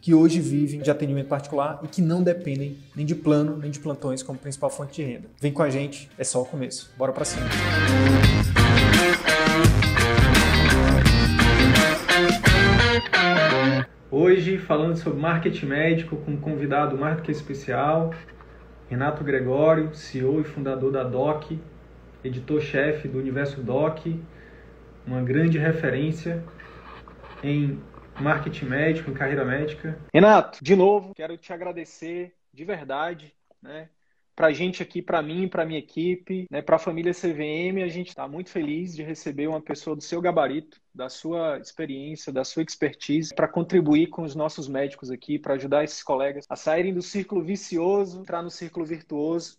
que hoje vivem de atendimento particular e que não dependem nem de plano nem de plantões como principal fonte de renda. Vem com a gente, é só o começo. Bora para cima. Hoje falando sobre marketing médico com um convidado mais do que especial, Renato Gregório, CEO e fundador da DOC, editor-chefe do Universo DOC, uma grande referência em marketing médico, em carreira médica. Renato, de novo, quero te agradecer de verdade, né? Para a gente aqui, para mim, para minha equipe, né, para a família CVM, a gente está muito feliz de receber uma pessoa do seu gabarito, da sua experiência, da sua expertise, para contribuir com os nossos médicos aqui, para ajudar esses colegas a saírem do círculo vicioso, entrar no círculo virtuoso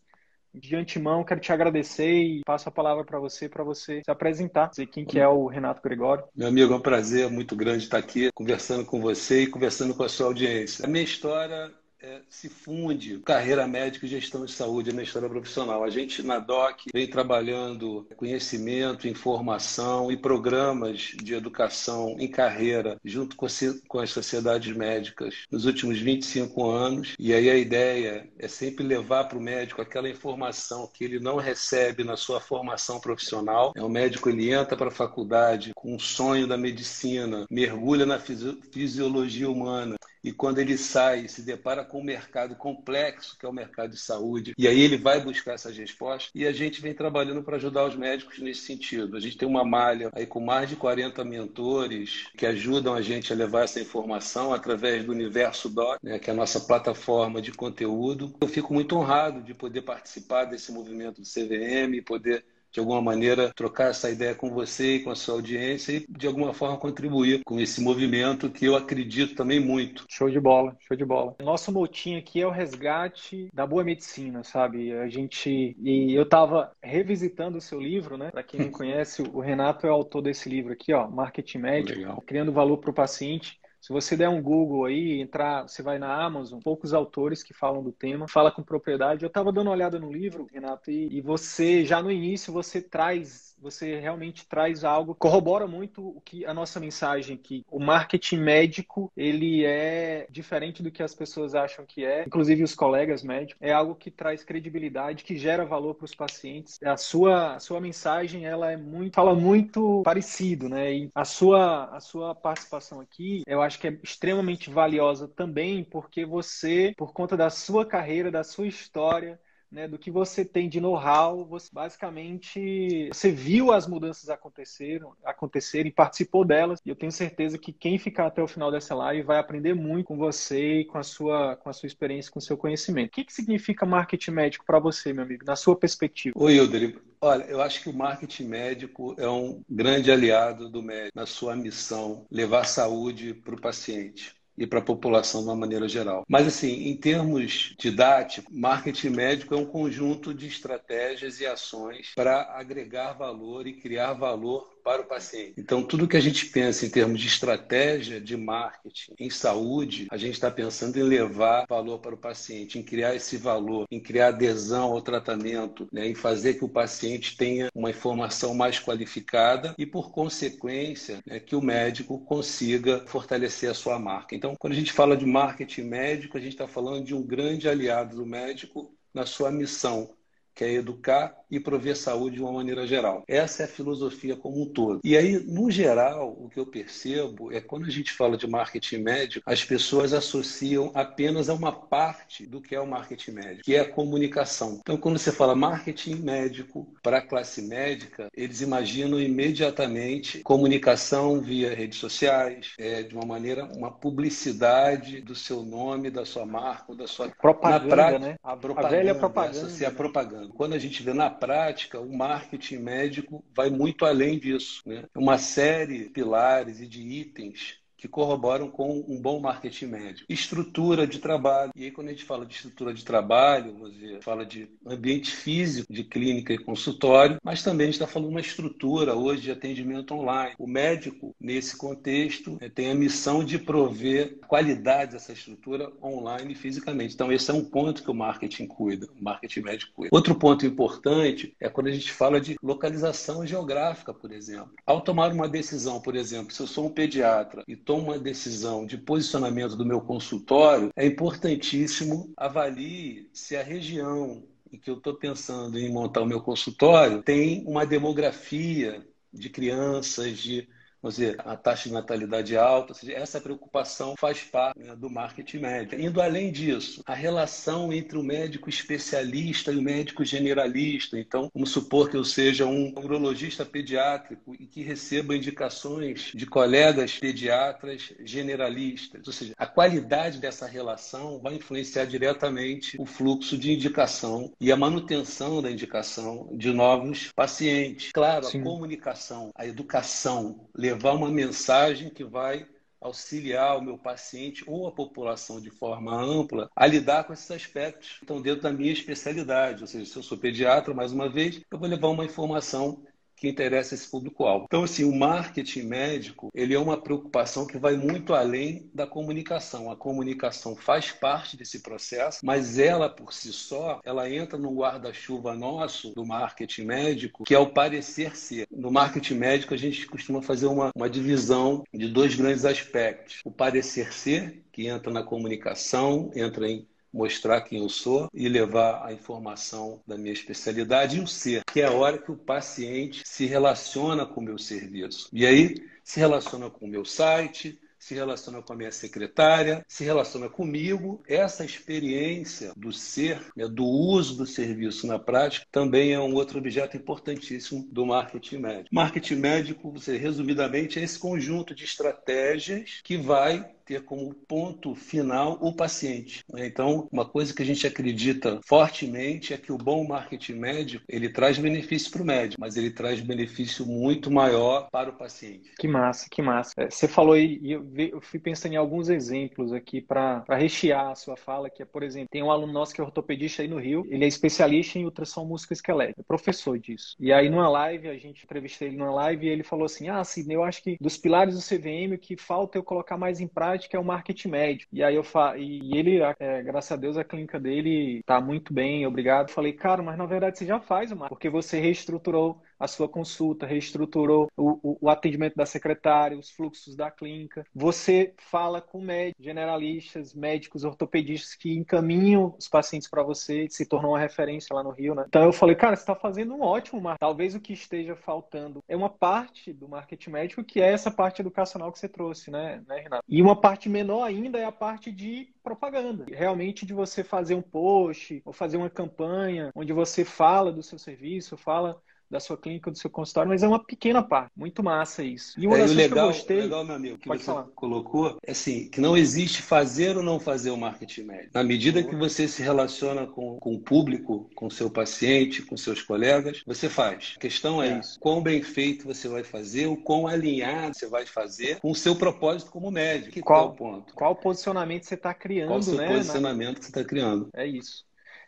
de antemão, quero te agradecer e passo a palavra para você, para você se apresentar, dizer quem que é o Renato Gregório. Meu amigo, é um prazer muito grande estar aqui conversando com você e conversando com a sua audiência. A minha história é, se funde carreira médica e gestão de saúde na história profissional. A gente na DOC vem trabalhando conhecimento, informação e programas de educação em carreira junto com, com as sociedades médicas nos últimos 25 anos. E aí a ideia é sempre levar para o médico aquela informação que ele não recebe na sua formação profissional. É o médico ele entra para a faculdade com um sonho da medicina, mergulha na fisiologia humana e quando ele sai se depara com um mercado complexo, que é o mercado de saúde, e aí ele vai buscar essas respostas, e a gente vem trabalhando para ajudar os médicos nesse sentido. A gente tem uma malha aí com mais de 40 mentores que ajudam a gente a levar essa informação através do Universo Doc, né, que é a nossa plataforma de conteúdo. Eu fico muito honrado de poder participar desse movimento do CVM, poder de alguma maneira, trocar essa ideia com você e com a sua audiência e, de alguma forma, contribuir com esse movimento que eu acredito também muito. Show de bola, show de bola. Nosso motim aqui é o resgate da boa medicina, sabe? A gente. E eu estava revisitando o seu livro, né? Para quem não conhece, o Renato é o autor desse livro aqui, ó, Marketing Médico, Legal. criando valor para o paciente. Se você der um Google aí, entrar, você vai na Amazon, poucos autores que falam do tema, fala com propriedade. Eu estava dando uma olhada no livro, Renato, e, e você já no início você traz você realmente traz algo, corrobora muito o que a nossa mensagem aqui. O marketing médico, ele é diferente do que as pessoas acham que é, inclusive os colegas médicos. É algo que traz credibilidade, que gera valor para os pacientes. A sua, a sua mensagem, ela é muito, fala muito parecido, né? E a sua, a sua participação aqui, eu acho que é extremamente valiosa também, porque você, por conta da sua carreira, da sua história, né, do que você tem de know-how, você basicamente você viu as mudanças acontecerem, acontecerem, participou delas, e eu tenho certeza que quem ficar até o final dessa live vai aprender muito com você e com a sua com a sua experiência, com o seu conhecimento. O que, que significa marketing médico para você, meu amigo, na sua perspectiva? Oi, Hilder. Olha, eu acho que o marketing médico é um grande aliado do médico na sua missão levar saúde para o paciente e para a população de uma maneira geral. Mas, assim, em termos didáticos, marketing médico é um conjunto de estratégias e ações para agregar valor e criar valor para o paciente. Então, tudo que a gente pensa em termos de estratégia de marketing em saúde, a gente está pensando em levar valor para o paciente, em criar esse valor, em criar adesão ao tratamento, né, em fazer que o paciente tenha uma informação mais qualificada e, por consequência, né, que o médico consiga fortalecer a sua marca. Então, quando a gente fala de marketing médico, a gente está falando de um grande aliado do médico na sua missão que é educar e prover saúde de uma maneira geral. Essa é a filosofia como um todo. E aí, no geral, o que eu percebo é quando a gente fala de marketing médico, as pessoas associam apenas a uma parte do que é o marketing médico, que é a comunicação. Então, quando você fala marketing médico para a classe médica, eles imaginam imediatamente comunicação via redes sociais, é, de uma maneira, uma publicidade do seu nome, da sua marca, da sua propaganda, prática, né? A, propaganda, a velha propaganda. Essa, a propaganda. Quando a gente vê na prática, o marketing médico vai muito além disso. Né? Uma série de pilares e de itens que corroboram com um bom marketing médio. Estrutura de trabalho. E aí, quando a gente fala de estrutura de trabalho, você fala de ambiente físico de clínica e consultório, mas também a gente está falando de uma estrutura hoje de atendimento online. O médico, nesse contexto, é, tem a missão de prover qualidade dessa estrutura online e fisicamente. Então, esse é um ponto que o marketing cuida, o marketing médico cuida. Outro ponto importante é quando a gente fala de localização geográfica, por exemplo. Ao tomar uma decisão, por exemplo, se eu sou um pediatra e tomo uma decisão de posicionamento do meu consultório, é importantíssimo avalie se a região em que eu estou pensando em montar o meu consultório tem uma demografia de crianças, de vamos dizer, a taxa de natalidade alta, seja, essa preocupação faz parte né, do marketing médico. Indo além disso, a relação entre o médico especialista e o médico generalista. Então, vamos supor que eu seja um urologista pediátrico e que receba indicações de colegas pediatras generalistas. Ou seja, a qualidade dessa relação vai influenciar diretamente o fluxo de indicação e a manutenção da indicação de novos pacientes. Claro, Sim. a comunicação, a educação, levar uma mensagem que vai auxiliar o meu paciente ou a população de forma ampla a lidar com esses aspectos que estão dentro da minha especialidade. Ou seja, se eu sou pediatra, mais uma vez, eu vou levar uma informação que interessa esse público-alvo. Então, assim, o marketing médico, ele é uma preocupação que vai muito além da comunicação. A comunicação faz parte desse processo, mas ela, por si só, ela entra no guarda-chuva nosso do marketing médico, que é o parecer ser. No marketing médico, a gente costuma fazer uma, uma divisão de dois grandes aspectos. O parecer ser, que entra na comunicação, entra em mostrar quem eu sou e levar a informação da minha especialidade e o ser, que é a hora que o paciente se relaciona com o meu serviço. E aí se relaciona com o meu site, se relaciona com a minha secretária, se relaciona comigo. Essa experiência do ser, né, do uso do serviço na prática, também é um outro objeto importantíssimo do marketing médico. Marketing médico, você, resumidamente, é esse conjunto de estratégias que vai ter como ponto final o paciente. Né? Então, uma coisa que a gente acredita fortemente é que o bom marketing médico ele traz benefício para o médico, mas ele traz benefício muito maior para o paciente. Que massa, que massa. É, você falou aí, e eu, fui pensando em alguns exemplos aqui para rechear a sua fala, que é, por exemplo, tem um aluno nosso que é ortopedista aí no Rio, ele é especialista em ultrassom músculo-esquelético, é professor disso. E aí, numa live, a gente entrevistou ele numa live e ele falou assim: Ah, Sidney, eu acho que dos pilares do CVM, o que falta é eu colocar mais em prática que é o marketing médio. E aí eu fa... e ele, é, graças a Deus, a clínica dele tá muito bem, obrigado. Falei, cara, mas na verdade você já faz o marketing, porque você reestruturou a sua consulta, reestruturou o, o, o, atendimento da secretária, os fluxos da clínica. Você fala com médicos, generalistas, médicos, ortopedistas que encaminham os pacientes para você, se tornou uma referência lá no Rio, né? Então eu falei, cara, você está fazendo um ótimo marketing. Talvez o que esteja faltando é uma parte do marketing médico, que é essa parte educacional que você trouxe, né, né Renato? E uma parte menor ainda é a parte de propaganda. Realmente de você fazer um post ou fazer uma campanha onde você fala do seu serviço, fala da sua clínica, do seu consultório, mas é uma pequena parte. Muito massa isso. E uma é, das coisas que eu gostei... legal, meu amigo, que você falar. colocou, é assim, que não existe fazer ou não fazer o marketing médico. Na medida que você se relaciona com, com o público, com o seu paciente, com seus colegas, você faz. A questão é, é isso. quão bem feito você vai fazer, o quão alinhado você vai fazer com o seu propósito como médico. Que qual, é o ponto? Qual posicionamento você está criando, qual o seu né? posicionamento que você está criando. É isso.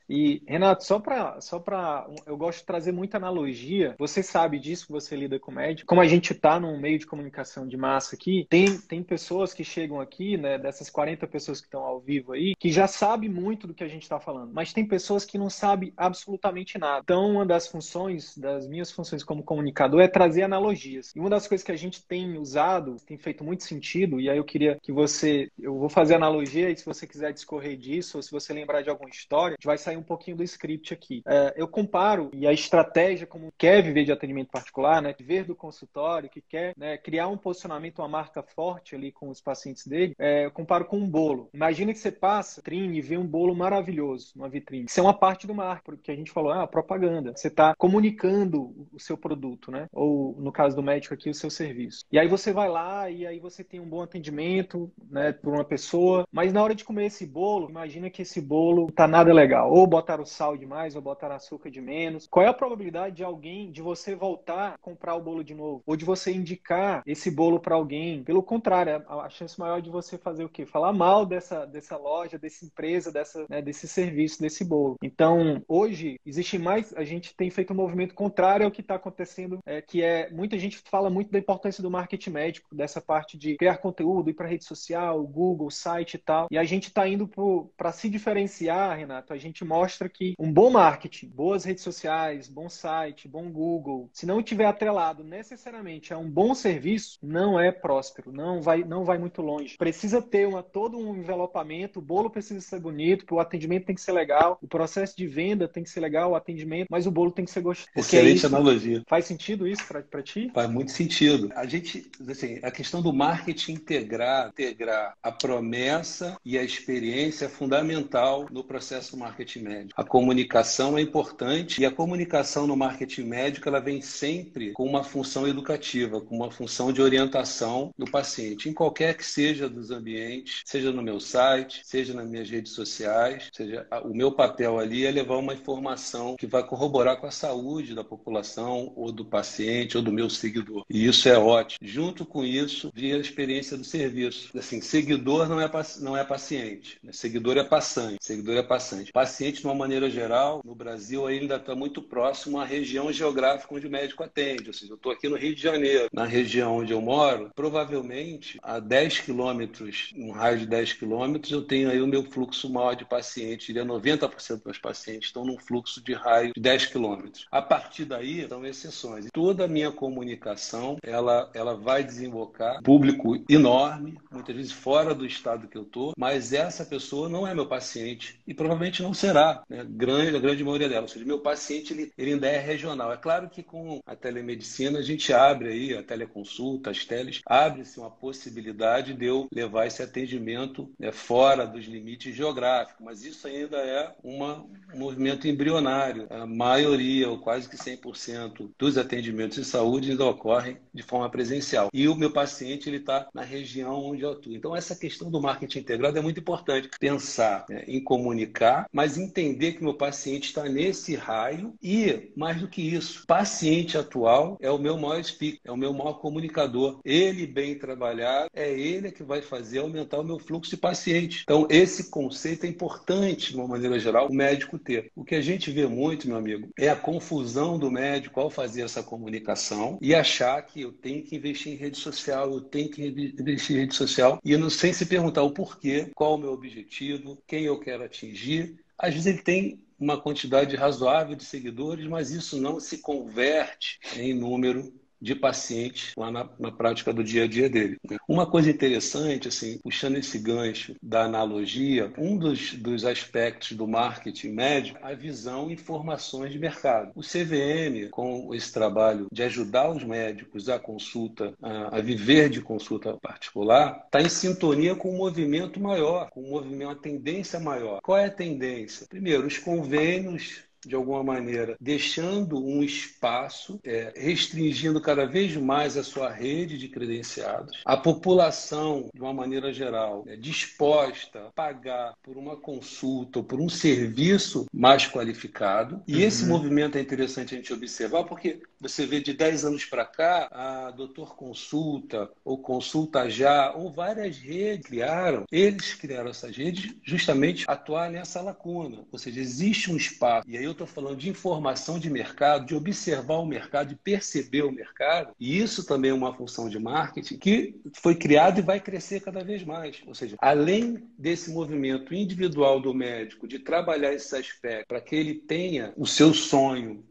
E, Renato, só para. Só pra, eu gosto de trazer muita analogia. Você sabe disso, você lida com médico. Como a gente está num meio de comunicação de massa aqui, tem, tem pessoas que chegam aqui, né, dessas 40 pessoas que estão ao vivo aí, que já sabem muito do que a gente está falando. Mas tem pessoas que não sabem absolutamente nada. Então, uma das funções, das minhas funções como comunicador, é trazer analogias. E uma das coisas que a gente tem usado, tem feito muito sentido, e aí eu queria que você. Eu vou fazer analogia, e se você quiser discorrer disso, ou se você lembrar de alguma história, a gente vai sair sair um pouquinho do script aqui. É, eu comparo, e a estratégia, como quer viver de atendimento particular, né, ver do consultório, que quer né, criar um posicionamento, uma marca forte ali com os pacientes dele, é, eu comparo com um bolo. Imagina que você passa, trine, e vê um bolo maravilhoso numa vitrine. Isso é uma parte do marketing, porque a gente falou, ah, propaganda. Você está comunicando o seu produto, né? Ou, no caso do médico aqui, o seu serviço. E aí você vai lá e aí você tem um bom atendimento, né, por uma pessoa, mas na hora de comer esse bolo, imagina que esse bolo tá nada legal. Ou botaram sal demais, ou botaram açúcar de menos. Qual é a probabilidade de alguém, de você voltar a comprar o bolo de novo? Ou de você indicar esse bolo para alguém? Pelo contrário, a chance maior de você fazer o quê? Falar mal dessa, dessa loja, dessa empresa, dessa, né, desse serviço, desse bolo. Então, hoje, existe mais, a gente tem feito um movimento contrário ao que está acontecendo, é, que é, muita gente fala muito da importância do marketing médico, dessa parte de criar conteúdo, ir para rede social, Google, site e tal. E a gente está indo para se diferenciar, Renato, a gente mostra que um bom marketing, boas redes sociais, bom site, bom Google, se não tiver atrelado necessariamente a um bom serviço, não é próspero, não vai, não vai muito longe. Precisa ter uma, todo um envelopamento, o bolo precisa ser bonito, o atendimento tem que ser legal, o processo de venda tem que ser legal, o atendimento, mas o bolo tem que ser gostoso. Excelente é isso, analogia. Faz sentido isso para ti? Faz muito sentido. A gente, assim, a questão do marketing integrar, integrar a promessa e a experiência é fundamental no processo marketing médico. A comunicação é importante e a comunicação no marketing médico ela vem sempre com uma função educativa, com uma função de orientação do paciente, em qualquer que seja dos ambientes, seja no meu site, seja nas minhas redes sociais, seja o meu papel ali é levar uma informação que vai corroborar com a saúde da população ou do paciente ou do meu seguidor. E isso é ótimo. Junto com isso, vem a experiência do serviço. Assim, seguidor não é, não é paciente, né? seguidor é passante. Seguidor é passante. Paciente, de uma maneira geral, no Brasil ainda está muito próximo à região geográfica onde o médico atende. Ou seja, eu estou aqui no Rio de Janeiro, na região onde eu moro, provavelmente a 10 quilômetros, um raio de 10 quilômetros, eu tenho aí o meu fluxo maior de pacientes. Diria 90% dos meus pacientes estão num fluxo de raio de 10 quilômetros. A partir daí, são exceções. Toda a minha comunicação, ela, ela vai desembocar público enorme, muitas vezes fora do estado que eu estou, mas essa pessoa não é meu paciente e provavelmente não será, né? grande, a grande maioria dela. Ou seja, meu paciente ele, ele ainda é regional. É claro que com a telemedicina a gente abre aí a teleconsulta, as teles, abre-se uma possibilidade de eu levar esse atendimento né, fora dos limites geográficos, mas isso ainda é uma, um movimento embrionário. A maioria, ou quase que 100% dos atendimentos de saúde ainda ocorrem de forma presencial. E o meu paciente ele está na região onde eu atuo. Então essa questão do marketing integrado é muito importante. Pensar né, em comunicar, mas entender que meu paciente está nesse raio e, mais do que isso, paciente atual é o meu maior speaker, é o meu maior comunicador. Ele bem trabalhado, é ele que vai fazer aumentar o meu fluxo de pacientes. Então esse conceito é importante, de uma maneira geral, o médico ter. O que a gente vê muito, meu amigo, é a confusão do médico ao fazer essa comunicação e achar que eu tenho que investir em rede social, eu tenho que investir em rede social e não sei se perguntar o porquê, qual o meu objetivo, quem eu quero atingir. Às vezes ele tem uma quantidade razoável de seguidores, mas isso não se converte em número de pacientes lá na, na, prática do dia a dia dele. Uma coisa interessante, assim, puxando esse gancho da analogia, um dos, dos aspectos do marketing médico é a visão e informações de mercado. O CVM, com esse trabalho de ajudar os médicos a consulta, a, a viver de consulta particular, está em sintonia com um movimento maior, com um movimento, uma tendência maior. Qual é a tendência? Primeiro, os convênios de alguma maneira, deixando um espaço, é, restringindo cada vez mais a sua rede de credenciados. A população, de uma maneira geral, é disposta a pagar por uma consulta ou por um serviço mais qualificado. E uhum. esse movimento é interessante a gente observar, porque você vê de 10 anos para cá, a Doutor Consulta ou Consulta Já, ou várias redes criaram, eles criaram essas redes justamente atuar nessa lacuna. Ou seja, existe um espaço. E aí eu estou falando de informação de mercado, de observar o mercado, de perceber o mercado. E isso também é uma função de marketing que foi criado e vai crescer cada vez mais. Ou seja, além desse movimento individual do médico de trabalhar esse aspecto para que ele tenha o seu sonho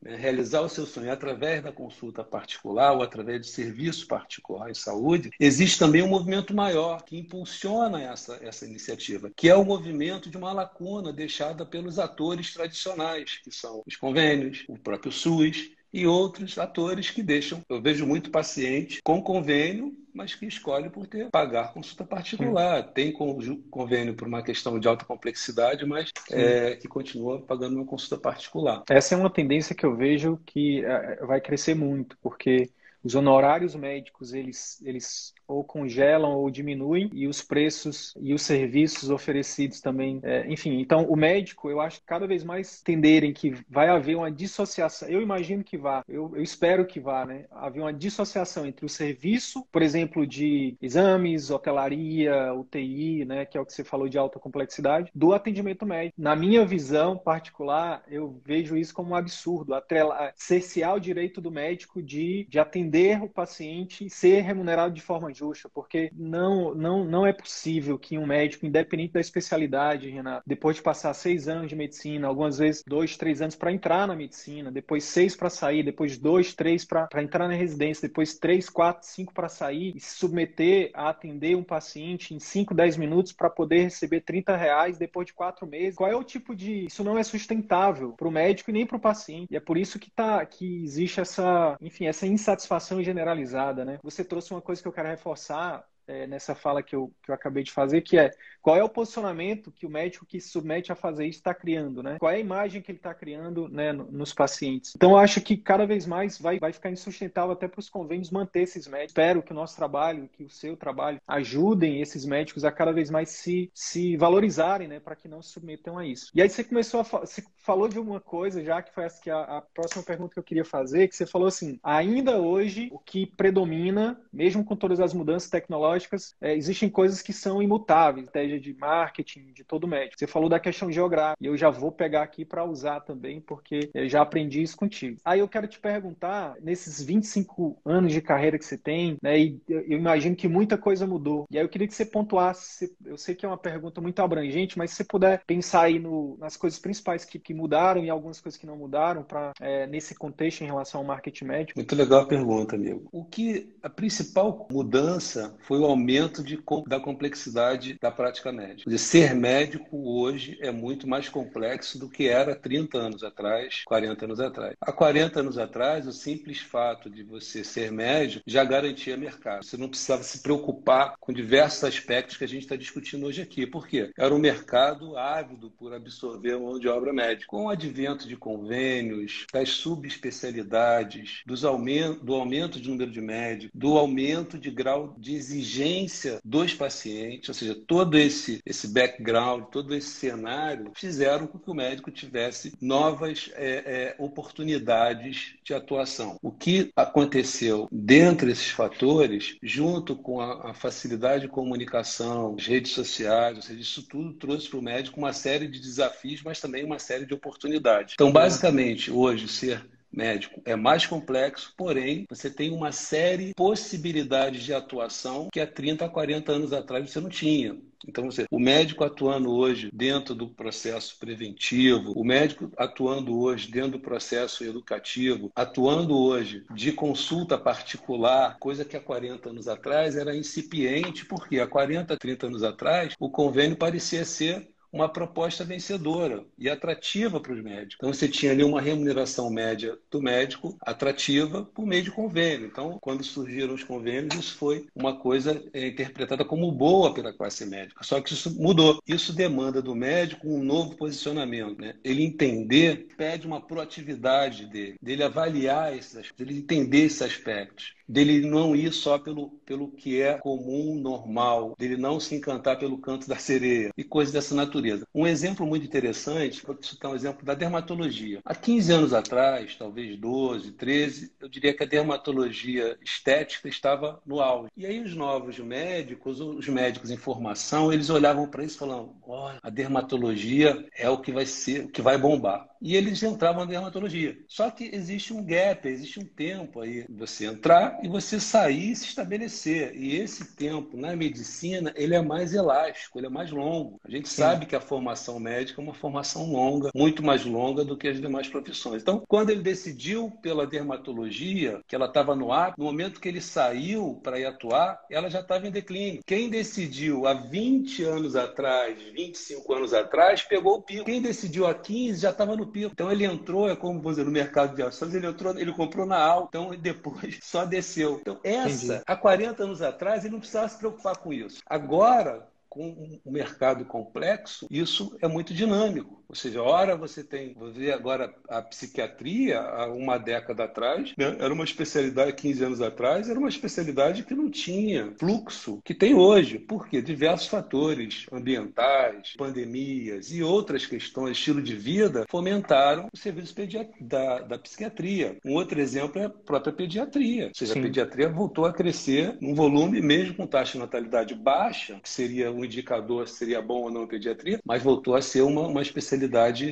né, realizar o seu sonho através da consulta particular ou através de serviço particular em saúde, existe também um movimento maior que impulsiona essa, essa iniciativa, que é o movimento de uma lacuna deixada pelos atores tradicionais, que são os convênios, o próprio SUS, e outros atores que deixam. Eu vejo muito paciente com convênio, mas que escolhe por ter pagar consulta particular. Sim. Tem convênio por uma questão de alta complexidade, mas é, que continua pagando uma consulta particular. Essa é uma tendência que eu vejo que é, vai crescer muito, porque os honorários médicos eles, eles ou congelam ou diminuem e os preços e os serviços oferecidos também. É, enfim, então o médico, eu acho que cada vez mais entenderem que vai haver uma dissociação. Eu imagino que vá, eu, eu espero que vá, né? Haver uma dissociação entre o serviço, por exemplo, de exames, hotelaria, UTI, né? Que é o que você falou de alta complexidade, do atendimento médico. Na minha visão particular, eu vejo isso como um absurdo, atrela, cercear o direito do médico de, de atender o paciente e ser remunerado de forma justa, porque não, não, não é possível que um médico, independente da especialidade, Renato, depois de passar seis anos de medicina, algumas vezes dois, três anos para entrar na medicina, depois seis para sair, depois dois, três para entrar na residência, depois três, quatro, cinco para sair e se submeter a atender um paciente em cinco, dez minutos para poder receber 30 reais depois de quatro meses. Qual é o tipo de. Isso não é sustentável para o médico e nem para o paciente. E é por isso que, tá, que existe essa, enfim, essa insatisfação generalizada, né? Você trouxe uma coisa que eu quero reforçar reforçar é, nessa fala que eu, que eu acabei de fazer, que é qual é o posicionamento que o médico que se submete a fazer isso está criando, né? Qual é a imagem que ele está criando né, nos pacientes? Então, eu acho que cada vez mais vai, vai ficar insustentável até para os convênios manter esses médicos. Espero que o nosso trabalho, que o seu trabalho, ajudem esses médicos a cada vez mais se, se valorizarem, né? Para que não se submetam a isso. E aí você começou a você falou de uma coisa já que foi essa que a, a próxima pergunta que eu queria fazer, que você falou assim, ainda hoje o que predomina, mesmo com todas as mudanças tecnológicas, é, existem coisas que são imutáveis, estratégia de marketing de todo médico. Você falou da questão geográfica, e eu já vou pegar aqui para usar também, porque eu já aprendi isso contigo. Aí eu quero te perguntar, nesses 25 anos de carreira que você tem, né, e eu imagino que muita coisa mudou. E aí eu queria que você pontuasse, eu sei que é uma pergunta muito abrangente, mas se você puder pensar aí no, nas coisas principais que, que mudaram e algumas coisas que não mudaram para é, nesse contexto em relação ao marketing médico. Muito legal a pergunta, amigo. O que a principal mudança foi o aumento de, da complexidade da prática médica. ser médico hoje é muito mais complexo do que era 30 anos atrás, 40 anos atrás. Há 40 anos atrás, o simples fato de você ser médico já garantia mercado. Você não precisava se preocupar com diversos aspectos que a gente está discutindo hoje aqui. Por quê? Era um mercado ávido por absorver mão de obra médica. Com o advento de convênios, das subespecialidades, dos aumento, do aumento de número de médicos, do aumento de grau de exigência dos pacientes, ou seja, todo todo esse, esse background, todo esse cenário, fizeram com que o médico tivesse novas é, é, oportunidades de atuação. O que aconteceu dentro desses fatores, junto com a, a facilidade de comunicação, as redes sociais, ou seja, isso tudo trouxe para o médico uma série de desafios, mas também uma série de oportunidades. Então, basicamente, hoje, ser médico é mais complexo, porém, você tem uma série de possibilidades de atuação que há 30 a 40 anos atrás você não tinha. Então, você, o médico atuando hoje dentro do processo preventivo, o médico atuando hoje dentro do processo educativo, atuando hoje de consulta particular, coisa que há 40 anos atrás era incipiente, porque há 40, 30 anos atrás o convênio parecia ser uma proposta vencedora e atrativa para os médicos. Então, você tinha ali uma remuneração média do médico atrativa por meio de convênio. Então, quando surgiram os convênios, isso foi uma coisa é, interpretada como boa pela classe médica. Só que isso mudou. Isso demanda do médico um novo posicionamento. Né? Ele entender, pede uma proatividade dele, dele avaliar esses aspectos, dele entender esses aspectos dele não ir só pelo, pelo que é comum, normal, dele não se encantar pelo canto da sereia e coisas dessa natureza. Um exemplo muito interessante, vou citar um exemplo da dermatologia. Há 15 anos atrás, talvez 12, 13, eu diria que a dermatologia estética estava no auge. E aí os novos médicos, os médicos em formação, eles olhavam para isso e falavam: olha, a dermatologia é o que vai ser, o que vai bombar. E eles entravam na dermatologia. Só que existe um gap, existe um tempo aí você entrar e você sair e se estabelecer. E esse tempo na medicina, ele é mais elástico, ele é mais longo. A gente Sim. sabe que a formação médica é uma formação longa, muito mais longa do que as demais profissões. Então, quando ele decidiu pela dermatologia, que ela estava no ar, no momento que ele saiu para ir atuar, ela já estava em declínio. Quem decidiu há 20 anos atrás, 25 anos atrás, pegou o pico. Quem decidiu há 15 já estava no pico. Então ele entrou, é como dizer, no mercado de ações, ele entrou, ele comprou na alta, então depois só desceu. Então, essa, Entendi. há 40 anos atrás, ele não precisava se preocupar com isso. Agora, com um mercado complexo, isso é muito dinâmico. Ou seja, hora você tem, vou ver agora a psiquiatria, há uma década atrás, né, era uma especialidade, 15 anos atrás, era uma especialidade que não tinha fluxo que tem hoje. Por quê? Diversos fatores ambientais, pandemias e outras questões, estilo de vida, fomentaram o serviço da, da psiquiatria. Um outro exemplo é a própria pediatria. Ou seja, Sim. a pediatria voltou a crescer num volume, mesmo com taxa de natalidade baixa, que seria um indicador se seria bom ou não a pediatria, mas voltou a ser uma, uma especialidade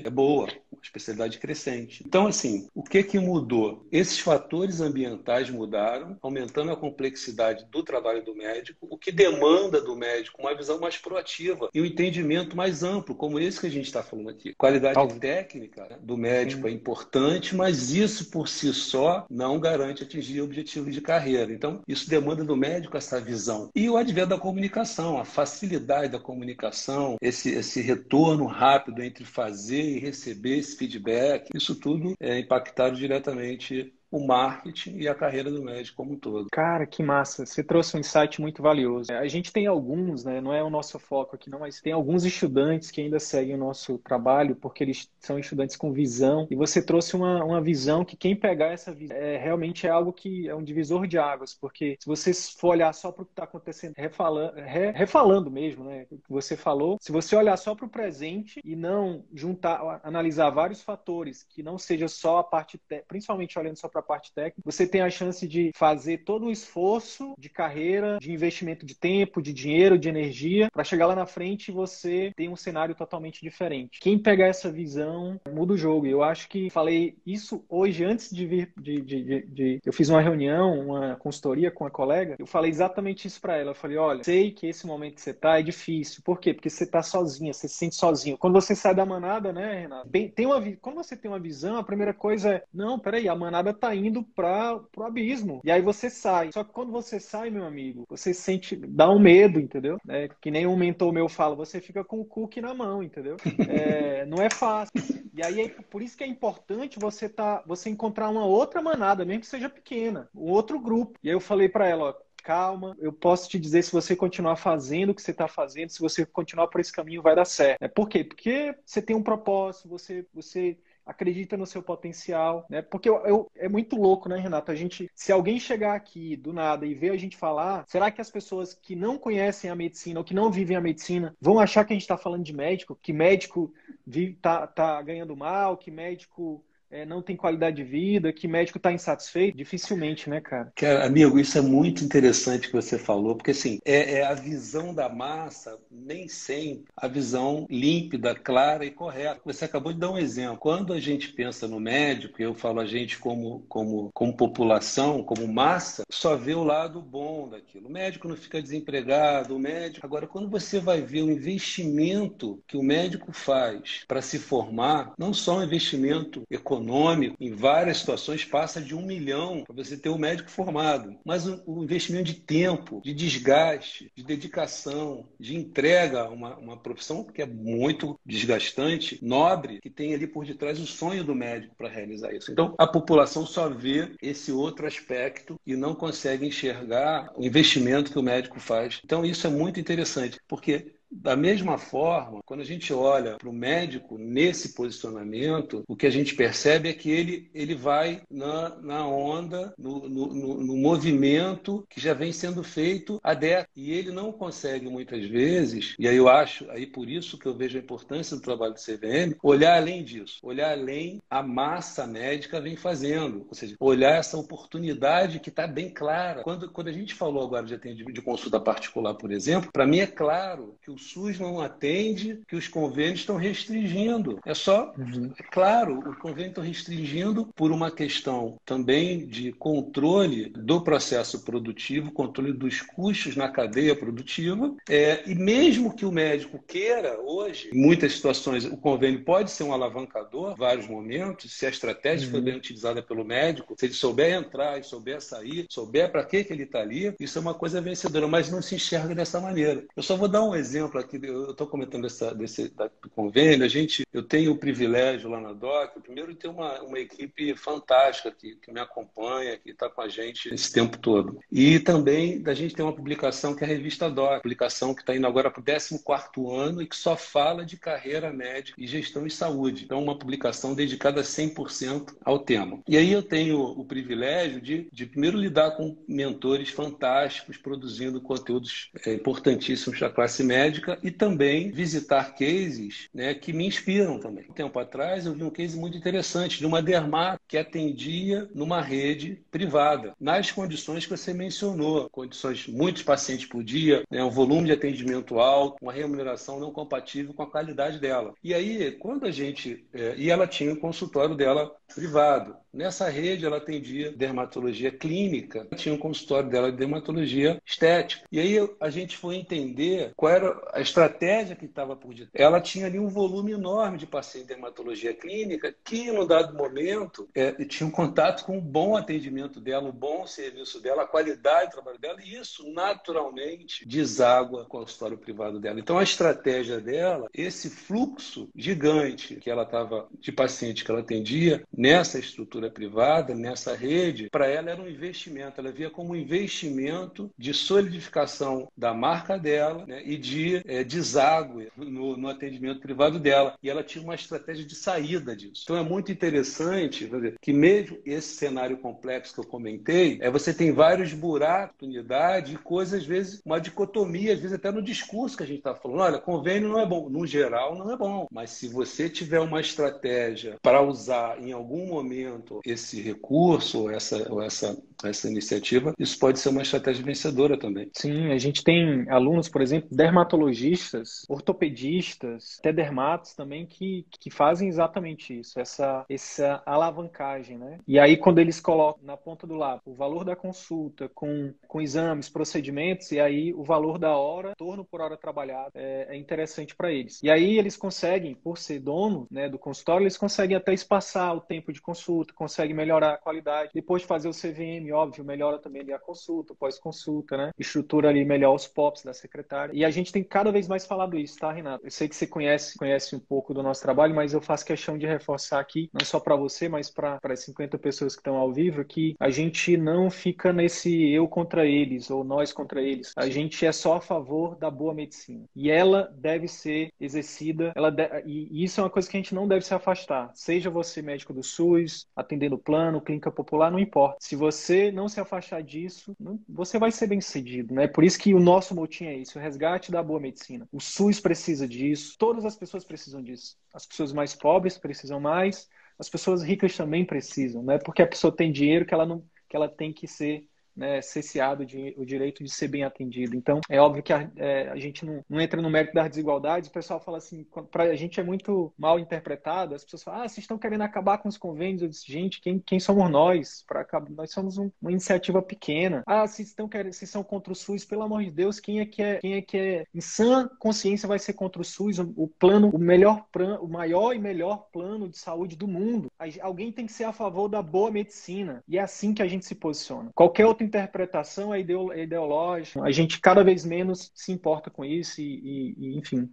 é boa, especialidade crescente. Então, assim, o que que mudou? Esses fatores ambientais mudaram, aumentando a complexidade do trabalho do médico, o que demanda do médico uma visão mais proativa e um entendimento mais amplo, como esse que a gente está falando aqui. Qualidade técnica do médico Sim. é importante, mas isso por si só não garante atingir objetivos de carreira. Então, isso demanda do médico essa visão. E o advento da comunicação, a facilidade da comunicação, esse, esse retorno rápido entre fazer e receber esse feedback, isso tudo é impactado diretamente o marketing e a carreira do médico como um todo. Cara, que massa. Você trouxe um insight muito valioso. A gente tem alguns, né? Não é o nosso foco aqui, não, mas tem alguns estudantes que ainda seguem o nosso trabalho porque eles são estudantes com visão. E você trouxe uma, uma visão que quem pegar essa visão é, realmente é algo que é um divisor de águas, porque se você for olhar só para o que está acontecendo, refalando, re, refalando mesmo, né? O que você falou, se você olhar só para o presente e não juntar, analisar vários fatores, que não seja só a parte, principalmente olhando só para para a parte técnica, você tem a chance de fazer todo o esforço de carreira, de investimento de tempo, de dinheiro, de energia, para chegar lá na frente e você ter um cenário totalmente diferente. Quem pegar essa visão muda o jogo. Eu acho que falei isso hoje antes de vir, de, de, de, de eu fiz uma reunião, uma consultoria com a colega, eu falei exatamente isso para ela. Eu falei, olha, sei que esse momento que você tá é difícil. Por quê? Porque você tá sozinha, você se sente sozinho. Quando você sai da manada, né, Renato? Bem, tem uma, quando você tem uma visão, a primeira coisa é, não, peraí, a manada tá indo para o abismo. E aí você sai. Só que quando você sai, meu amigo, você sente, dá um medo, entendeu? É, que nem um mentor meu fala, você fica com o cookie na mão, entendeu? É, não é fácil. E aí, é, por isso que é importante você tá, você encontrar uma outra manada, mesmo que seja pequena, um outro grupo. E aí eu falei para ela, ó, calma, eu posso te dizer se você continuar fazendo o que você está fazendo, se você continuar por esse caminho, vai dar certo. É, por quê? Porque você tem um propósito, você, você acredita no seu potencial, né? Porque eu, eu, é muito louco, né, Renato? A gente, se alguém chegar aqui do nada e ver a gente falar, será que as pessoas que não conhecem a medicina ou que não vivem a medicina vão achar que a gente está falando de médico? Que médico vive, tá, tá ganhando mal? Que médico é, não tem qualidade de vida, que médico está insatisfeito? Dificilmente, né, cara? Cara, amigo, isso é muito interessante que você falou, porque assim, é, é, a visão da massa, nem sempre a visão límpida, clara e correta. Você acabou de dar um exemplo. Quando a gente pensa no médico, eu falo a gente como, como, como população, como massa, só vê o lado bom daquilo. O médico não fica desempregado, o médico. Agora, quando você vai ver o investimento que o médico faz para se formar, não só um investimento econômico, econômico, em várias situações, passa de um milhão para você ter um médico formado. Mas o, o, investimento de tempo, de desgaste, de dedicação, de entrega a uma, uma profissão que é muito desgastante, nobre, que tem ali por detrás o sonho do médico para realizar isso. Então, a população só vê esse outro aspecto e não consegue enxergar o investimento que o médico faz. Então, isso é muito interessante, porque da mesma forma, quando a gente olha para o médico nesse posicionamento, o que a gente percebe é que ele, ele vai na, na onda, no, no, no, movimento que já vem sendo feito há décadas. E ele não consegue, muitas vezes, e aí eu acho, aí por isso que eu vejo a importância do trabalho do CVM, olhar além disso, olhar além a massa médica vem fazendo. Ou seja, olhar essa oportunidade que está bem clara. Quando, quando a gente falou agora de, de consulta particular, por exemplo, para mim é claro que o o SUS não atende, que os convênios estão restringindo. É só, uhum. é claro, o convênio está restringindo por uma questão também de controle do processo produtivo, controle dos custos na cadeia produtiva. É, e mesmo que o médico queira, hoje, em muitas situações, o convênio pode ser um alavancador, em vários momentos, se a estratégia uhum. for bem utilizada pelo médico, se ele souber entrar e souber sair, souber para que, que ele está ali, isso é uma coisa vencedora, mas não se enxerga dessa maneira. Eu só vou dar um exemplo aqui, eu estou comentando essa, desse, da, do convênio, a gente, eu tenho o privilégio lá na DOC, primeiro de ter uma, uma equipe fantástica que, que me acompanha, que está com a gente esse tempo todo. E também da gente ter uma publicação que é a revista DOC, publicação que está indo agora para o 14 ano e que só fala de carreira médica e gestão e saúde. Então, uma publicação dedicada 100% ao tema. E aí eu tenho o privilégio de, de primeiro lidar com mentores fantásticos, produzindo conteúdos é, importantíssimos da classe médica e também visitar cases né, que me inspiram também. Um tempo atrás eu vi um case muito interessante de uma dermato que atendia numa rede privada, nas condições que você mencionou, condições muitos pacientes por dia, né, um volume de atendimento alto, uma remuneração não compatível com a qualidade dela. E aí, quando a gente. É, e ela tinha o um consultório dela privado. Nessa rede, ela atendia dermatologia clínica, tinha um consultório dela de dermatologia estética. E aí a gente foi entender qual era a estratégia que estava por detrás. Ela tinha ali um volume enorme de pacientes de dermatologia clínica que, no dado momento, é, tinha um contato com o bom atendimento dela, o bom serviço dela, a qualidade do trabalho dela, e isso naturalmente deságua com o consultório privado dela. Então, a estratégia dela, esse fluxo gigante que ela estava de paciente que ela atendia, nessa estrutura privada, nessa rede, para ela era um investimento. Ela via como um investimento de solidificação da marca dela né, e de é, deságue no, no, atendimento privado dela. E ela tinha uma estratégia de saída disso. Então é muito interessante dizer, que mesmo esse cenário complexo que eu comentei, é você tem vários buracos, oportunidade e coisas, às vezes, uma dicotomia, às vezes até no discurso que a gente está falando. Olha, convênio não é bom. No geral, não é bom. Mas se você tiver uma estratégia para usar em algum momento esse recurso essa, ou essa essa iniciativa, isso pode ser uma estratégia vencedora também. Sim, a gente tem alunos, por exemplo, dermatologistas, ortopedistas, até dermatos também, que, que fazem exatamente isso, essa, essa alavancagem, né? E aí, quando eles colocam na ponta do lápis o valor da consulta com, com exames, procedimentos, e aí o valor da hora, torno por hora trabalhada, é, é interessante para eles. E aí eles conseguem, por ser dono né, do consultório, eles conseguem até espaçar o tempo de consulta, conseguem melhorar a qualidade, depois de fazer o CVM, óbvio, melhora também ali a consulta, pós-consulta, né? Estrutura ali melhor os POPs da secretária. E a gente tem cada vez mais falado isso, tá, Renato? Eu sei que você conhece, conhece um pouco do nosso trabalho, mas eu faço questão de reforçar aqui, não só para você, mas para as 50 pessoas que estão ao vivo, que a gente não fica nesse eu contra eles ou nós contra eles. A gente é só a favor da boa medicina. E ela deve ser exercida, ela de... e isso é uma coisa que a gente não deve se afastar. Seja você médico do SUS, atendendo plano, clínica popular, não importa. Se você não se afastar disso, você vai ser bem sucedido, né? Por isso que o nosso motim é isso, o resgate da boa medicina. O SUS precisa disso, todas as pessoas precisam disso. As pessoas mais pobres precisam mais, as pessoas ricas também precisam, né? Porque a pessoa tem dinheiro que ela não que ela tem que ser né, cesseado de, o direito de ser bem atendido. Então, é óbvio que a, é, a gente não, não, entra no mérito das desigualdades. O pessoal fala assim, para a gente é muito mal interpretado. As pessoas falam, ah, vocês estão querendo acabar com os convênios. Eu disse, gente, quem, quem somos nós? Pra, nós somos um, uma iniciativa pequena. Ah, vocês, estão querendo, vocês são contra o SUS. Pelo amor de Deus, quem é que é, quem é, que é em sã consciência vai ser contra o SUS? O, o plano, o melhor plano, o maior e melhor plano de saúde do mundo. Alguém tem que ser a favor da boa medicina. E é assim que a gente se posiciona. Qualquer outro interpretação é, é ideológica. A gente cada vez menos se importa com isso e, e, e enfim.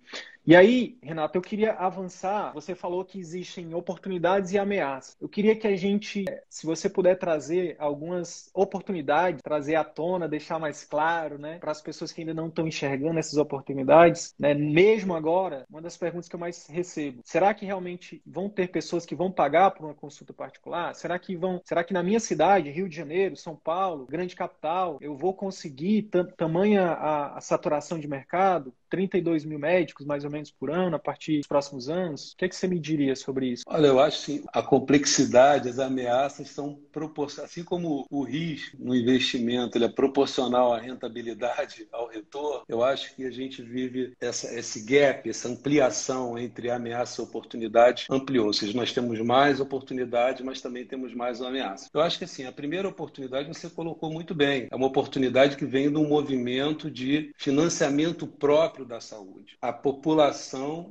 E aí, Renato, eu queria avançar. Você falou que existem oportunidades e ameaças. Eu queria que a gente, se você puder trazer algumas oportunidades, trazer à tona, deixar mais claro, né, para as pessoas que ainda não estão enxergando essas oportunidades, né, mesmo agora, uma das perguntas que eu mais recebo: será que realmente vão ter pessoas que vão pagar por uma consulta particular? Será que vão? Será que na minha cidade, Rio de Janeiro, São Paulo, grande capital, eu vou conseguir tamanha a, a saturação de mercado? 32 mil médicos, mais ou menos menos por ano a partir dos próximos anos? O que, é que você me diria sobre isso? Olha, eu acho que a complexidade, as ameaças são proporcionais. Assim como o risco no investimento ele é proporcional à rentabilidade, ao retorno, eu acho que a gente vive essa, esse gap, essa ampliação entre ameaça e oportunidade ampliou. Ou seja, nós temos mais oportunidade, mas também temos mais ameaça. Eu acho que assim, a primeira oportunidade você colocou muito bem. É uma oportunidade que vem de um movimento de financiamento próprio da saúde. A população,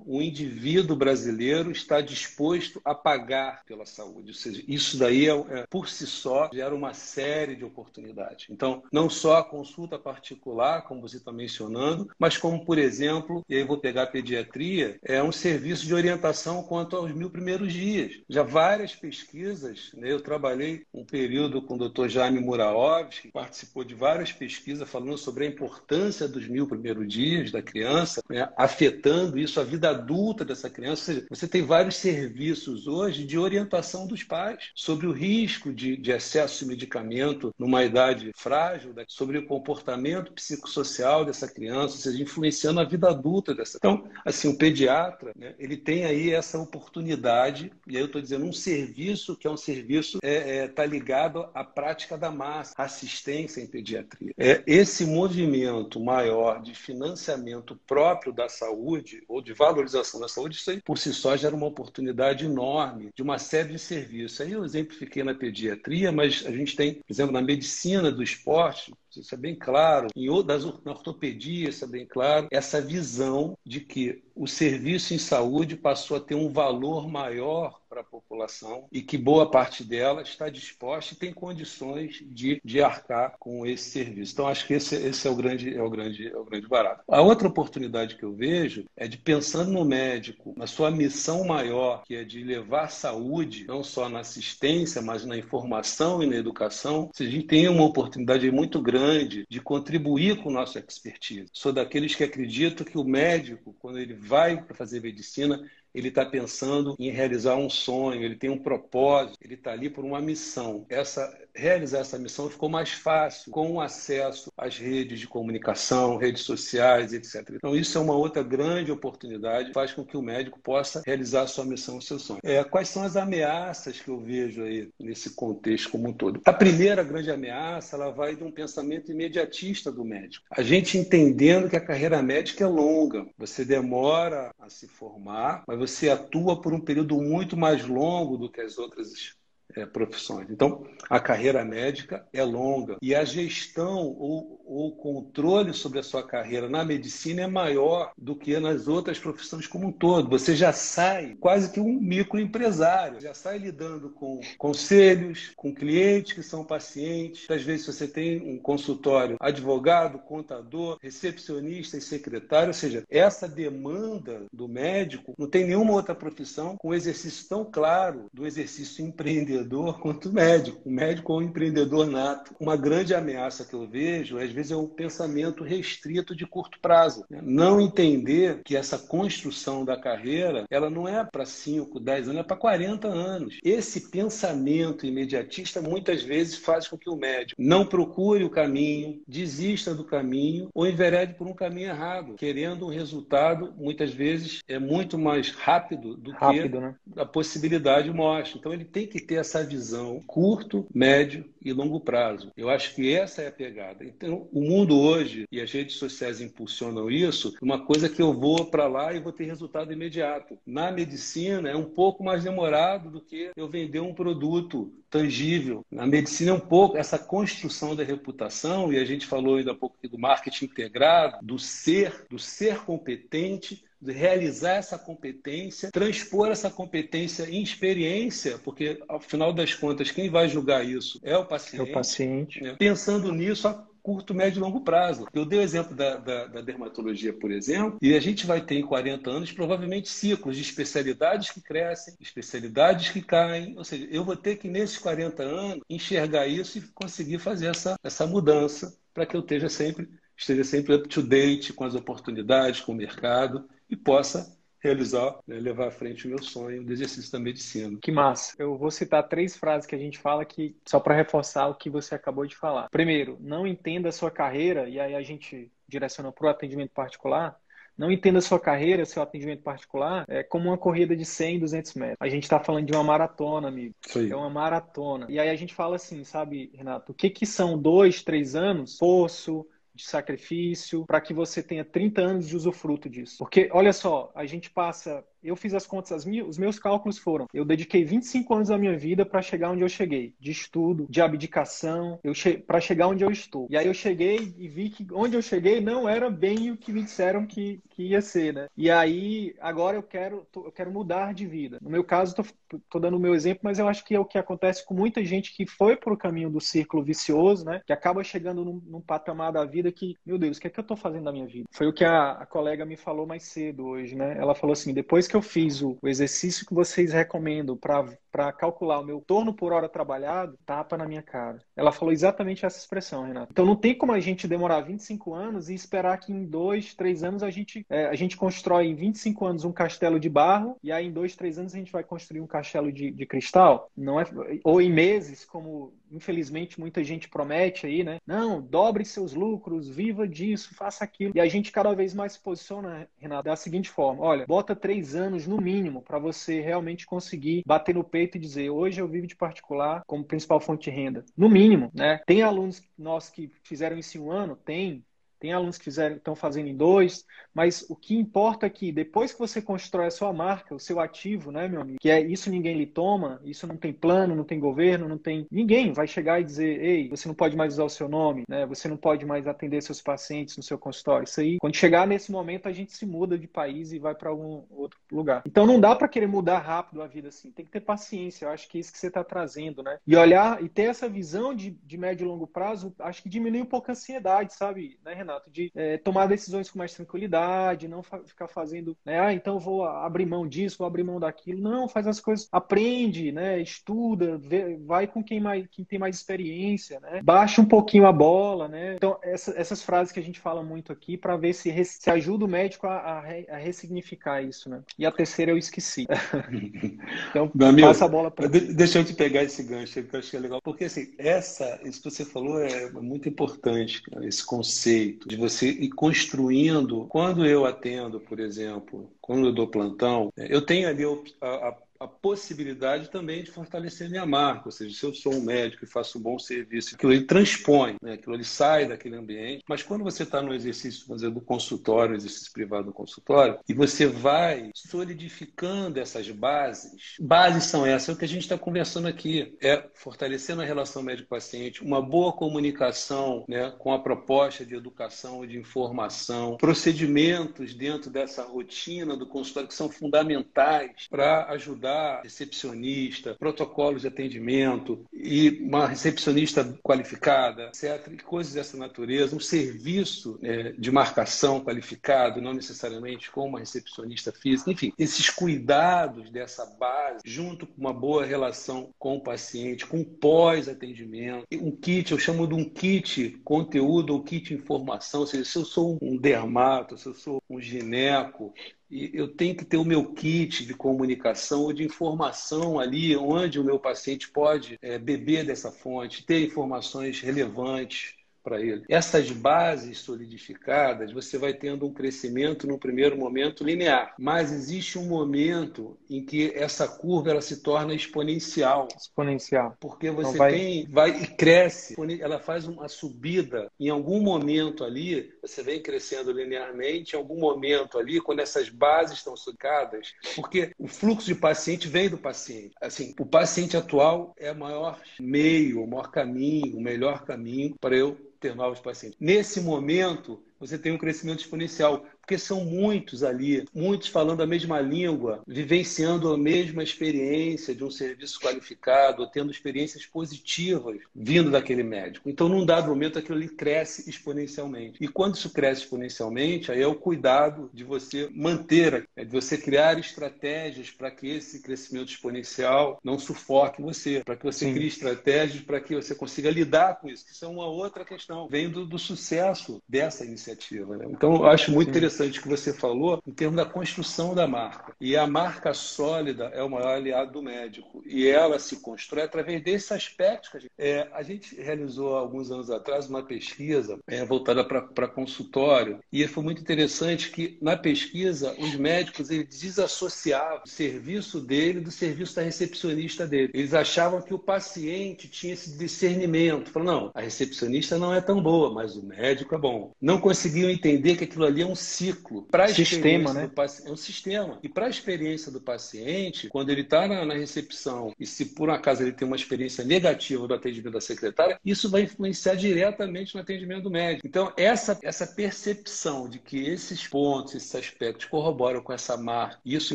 o indivíduo brasileiro está disposto a pagar pela saúde. Ou seja, isso daí, é, é, por si só, gera uma série de oportunidades. Então, não só a consulta particular, como você está mencionando, mas como, por exemplo, e aí vou pegar a pediatria, é um serviço de orientação quanto aos mil primeiros dias. Já várias pesquisas, né, eu trabalhei um período com o Dr. Jaime Muraovski, participou de várias pesquisas falando sobre a importância dos mil primeiros dias da criança, né, afetando isso a vida adulta dessa criança. Ou seja, você tem vários serviços hoje de orientação dos pais sobre o risco de, de excesso de medicamento numa idade frágil, né, sobre o comportamento psicossocial dessa criança, ou seja, influenciando a vida adulta dessa. Então, assim, o pediatra, né, ele tem aí essa oportunidade, e aí eu estou dizendo um serviço que é um serviço é, é, tá ligado à prática da massa, assistência em pediatria. É, esse movimento maior de financiamento próprio da saúde ou de valorização da saúde, isso aí por si só gera uma oportunidade enorme de uma série de serviços. Aí eu exemplifiquei na pediatria, mas a gente tem, por exemplo, na medicina do esporte, isso é bem claro, em, das, na ortopedia, isso é bem claro, essa visão de que o serviço em saúde passou a ter um valor maior para a população e que boa parte dela está disposta e tem condições de, de arcar com esse serviço. Então, acho que esse, esse é, o grande, é, o grande, é o grande barato. A outra oportunidade que eu vejo é de pensando no médico, na sua missão maior, que é de levar saúde, não só na assistência, mas na informação e na educação, se a gente tem uma oportunidade muito grande de contribuir com o nosso expertise. Sou daqueles que acreditam que o médico, quando ele vai para fazer medicina, ele está pensando em realizar um sonho, ele tem um propósito, ele está ali por uma missão. Essa realizar essa missão ficou mais fácil com o acesso às redes de comunicação, redes sociais, etc. Então, isso é uma outra grande oportunidade, faz com que o médico possa realizar a sua missão, o seu sonho. É, quais são as ameaças que eu vejo aí nesse contexto como um todo? A primeira grande ameaça, ela vai de um pensamento imediatista do médico. A gente entendendo que a carreira médica é longa, você demora a se formar, mas você atua por um período muito mais longo do que as outras é, profissões. Então, a carreira médica é longa e a gestão ou o controle sobre a sua carreira na medicina é maior do que nas outras profissões como um todo. Você já sai quase que um microempresário, já sai lidando com conselhos, com clientes que são pacientes. Às vezes você tem um consultório, advogado, contador, recepcionista e secretário, ou seja, essa demanda do médico não tem nenhuma outra profissão com exercício tão claro do exercício empreendedor quanto o médico. O médico é um empreendedor nato. Uma grande ameaça que eu vejo é vezes é um pensamento restrito de curto prazo. Né? Não entender que essa construção da carreira, ela não é para 5, 10 anos, é para 40 anos. Esse pensamento imediatista muitas vezes faz com que o médico não procure o caminho, desista do caminho ou enverede por um caminho errado, querendo um resultado muitas vezes é muito mais rápido do rápido, que né? a possibilidade mostra. Então ele tem que ter essa visão curto, médio e longo prazo. Eu acho que essa é a pegada. Então, o mundo hoje, e as redes sociais impulsionam isso, uma coisa que eu vou para lá e vou ter resultado imediato. Na medicina, é um pouco mais demorado do que eu vender um produto tangível. Na medicina é um pouco essa construção da reputação, e a gente falou ainda há pouco do marketing integrado, do ser, do ser competente, de realizar essa competência, transpor essa competência em experiência, porque ao final das contas quem vai julgar isso é o paciente. É o paciente. Né? Pensando nisso a curto, médio e longo prazo. Eu dei o exemplo da, da, da, dermatologia, por exemplo, e a gente vai ter em 40 anos provavelmente ciclos de especialidades que crescem, especialidades que caem. Ou seja, eu vou ter que, nesses 40 anos, enxergar isso e conseguir fazer essa, essa mudança para que eu esteja sempre, esteja sempre up to date com as oportunidades, com o mercado e possa realizar, né, levar à frente o meu sonho do exercício da medicina. Que massa. Eu vou citar três frases que a gente fala que só para reforçar o que você acabou de falar. Primeiro, não entenda a sua carreira e aí a gente direciona para o atendimento particular Não entenda a sua carreira, seu atendimento particular, é como uma corrida de 100, 200 metros. A gente está falando de uma maratona, amigo. Sim. É uma maratona. E aí a gente fala assim, sabe, Renato, o que, que são dois, três anos? Poço, de sacrifício, para que você tenha 30 anos de usufruto disso. Porque, olha só, a gente passa eu fiz as contas, as os meus cálculos foram: eu dediquei 25 anos da minha vida para chegar onde eu cheguei, de estudo, de abdicação, che para chegar onde eu estou. E aí eu cheguei e vi que onde eu cheguei não era bem o que me disseram que, que ia ser, né? E aí agora eu quero, eu quero mudar de vida. No meu caso, tô, tô dando o meu exemplo, mas eu acho que é o que acontece com muita gente que foi pro caminho do círculo vicioso, né? Que acaba chegando num, num patamar da vida que, meu Deus, o que é que eu tô fazendo da minha vida? Foi o que a, a colega me falou mais cedo hoje, né? Ela falou assim: depois que que eu fiz o, o exercício que vocês recomendam para calcular o meu torno por hora trabalhado, tapa na minha cara. Ela falou exatamente essa expressão, Renato. Então não tem como a gente demorar 25 anos e esperar que em dois, três anos a gente, é, a gente constrói em 25 anos um castelo de barro e aí em dois, três anos a gente vai construir um castelo de, de cristal. Não é, ou em meses, como infelizmente muita gente promete aí, né? Não, dobre seus lucros, viva disso, faça aquilo. E a gente cada vez mais se posiciona, Renato, da seguinte forma: olha, bota três anos no mínimo para você realmente conseguir bater no peito e dizer hoje eu vivo de particular como principal fonte de renda. No mínimo, né? Tem alunos nossos que fizeram isso em um ano? Tem. Tem alunos que fizeram, estão fazendo em dois, mas o que importa é que depois que você constrói a sua marca, o seu ativo, né, meu amigo, que é isso ninguém lhe toma, isso não tem plano, não tem governo, não tem. Ninguém vai chegar e dizer, ei, você não pode mais usar o seu nome, né? Você não pode mais atender seus pacientes no seu consultório. Isso aí, quando chegar nesse momento, a gente se muda de país e vai para algum outro lugar. Então não dá para querer mudar rápido a vida assim. Tem que ter paciência. Eu acho que é isso que você está trazendo, né? E olhar e ter essa visão de, de médio e longo prazo, acho que diminui um pouco a ansiedade, sabe, né, Renato? De é, tomar decisões com mais tranquilidade, não fa ficar fazendo, né? Ah, então vou abrir mão disso, vou abrir mão daquilo. Não, faz as coisas, aprende, né? Estuda, vê, vai com quem, mais, quem tem mais experiência, né? Baixa um pouquinho a bola, né? Então, essa, essas frases que a gente fala muito aqui para ver se, se ajuda o médico a, a, a, ressignificar isso, né? E a terceira eu esqueci. então, Meu passa a bola para Deixa eu te pegar esse gancho que eu acho que é legal, porque assim, essa, isso que você falou é muito importante, esse conceito de você ir construindo. Quando eu atendo, por exemplo, quando eu dou plantão, eu tenho ali a, a a possibilidade também de fortalecer minha marca. Ou seja, se eu sou um médico e faço um bom serviço, aquilo ele transpõe, né? aquilo ele sai daquele ambiente. Mas quando você está no exercício, fazer do consultório, exercício privado do consultório, e você vai solidificando essas bases, bases são essas, é o que a gente está conversando aqui, é fortalecendo a relação médico-paciente, uma boa comunicação né, com a proposta de educação de informação, procedimentos dentro dessa rotina do consultório que são fundamentais para ajudar recepcionista, protocolos de atendimento e uma recepcionista qualificada, etc. E coisas dessa natureza, um serviço é, de marcação qualificado, não necessariamente com uma recepcionista física. Enfim, esses cuidados dessa base, junto com uma boa relação com o paciente, com pós-atendimento, um kit, eu chamo de um kit conteúdo ou kit informação, ou seja, se eu sou um dermato, se eu sou um gineco, eu tenho que ter o meu kit de comunicação ou de informação ali, onde o meu paciente pode é, beber dessa fonte, ter informações relevantes para ele. Essas bases solidificadas, você vai tendo um crescimento no primeiro momento linear, mas existe um momento em que essa curva ela se torna exponencial. Exponencial. Porque você então vai... tem vai e cresce, ela faz uma subida em algum momento ali, você vem crescendo linearmente, em algum momento ali, quando essas bases estão solidificadas, porque o fluxo de paciente vem do paciente. Assim, o paciente atual é o maior meio, o maior caminho, o melhor caminho para eu ter novos pacientes. Nesse momento, você tem um crescimento exponencial porque são muitos ali, muitos falando a mesma língua, vivenciando a mesma experiência de um serviço qualificado, tendo experiências positivas vindo daquele médico. Então, num dado momento, aquilo ali cresce exponencialmente. E quando isso cresce exponencialmente, aí é o cuidado de você manter, é de você criar estratégias para que esse crescimento exponencial não sufoque você, para que você Sim. crie estratégias para que você consiga lidar com isso. Isso é uma outra questão. Vem do, do sucesso dessa iniciativa iniciativa. Né? Então, eu acho muito Sim. interessante o que você falou em termos da construção da marca. E a marca sólida é o maior aliado do médico. E ela se constrói através desses aspectos que a gente. É, a gente realizou alguns anos atrás uma pesquisa é, voltada para consultório. E foi muito interessante que, na pesquisa, os médicos eles desassociavam o serviço dele do serviço da recepcionista dele. Eles achavam que o paciente tinha esse discernimento. Falaram, não, a recepcionista não é tão boa, mas o médico é bom. Não conseguiam entender que aquilo ali é um ciclo. Para sistema, né? é um sistema. E para a experiência do paciente, quando ele está na, na, recepção e se por um acaso ele tem uma experiência negativa do atendimento da secretária, isso vai influenciar diretamente no atendimento do médico. Então, essa, essa percepção de que esses pontos, esses aspectos corroboram com essa marca, isso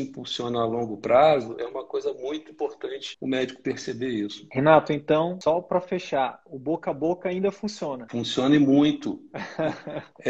impulsiona a longo prazo, é uma coisa muito importante o médico perceber isso. Renato, então, só para fechar, o boca a boca ainda funciona? Funciona muito. é,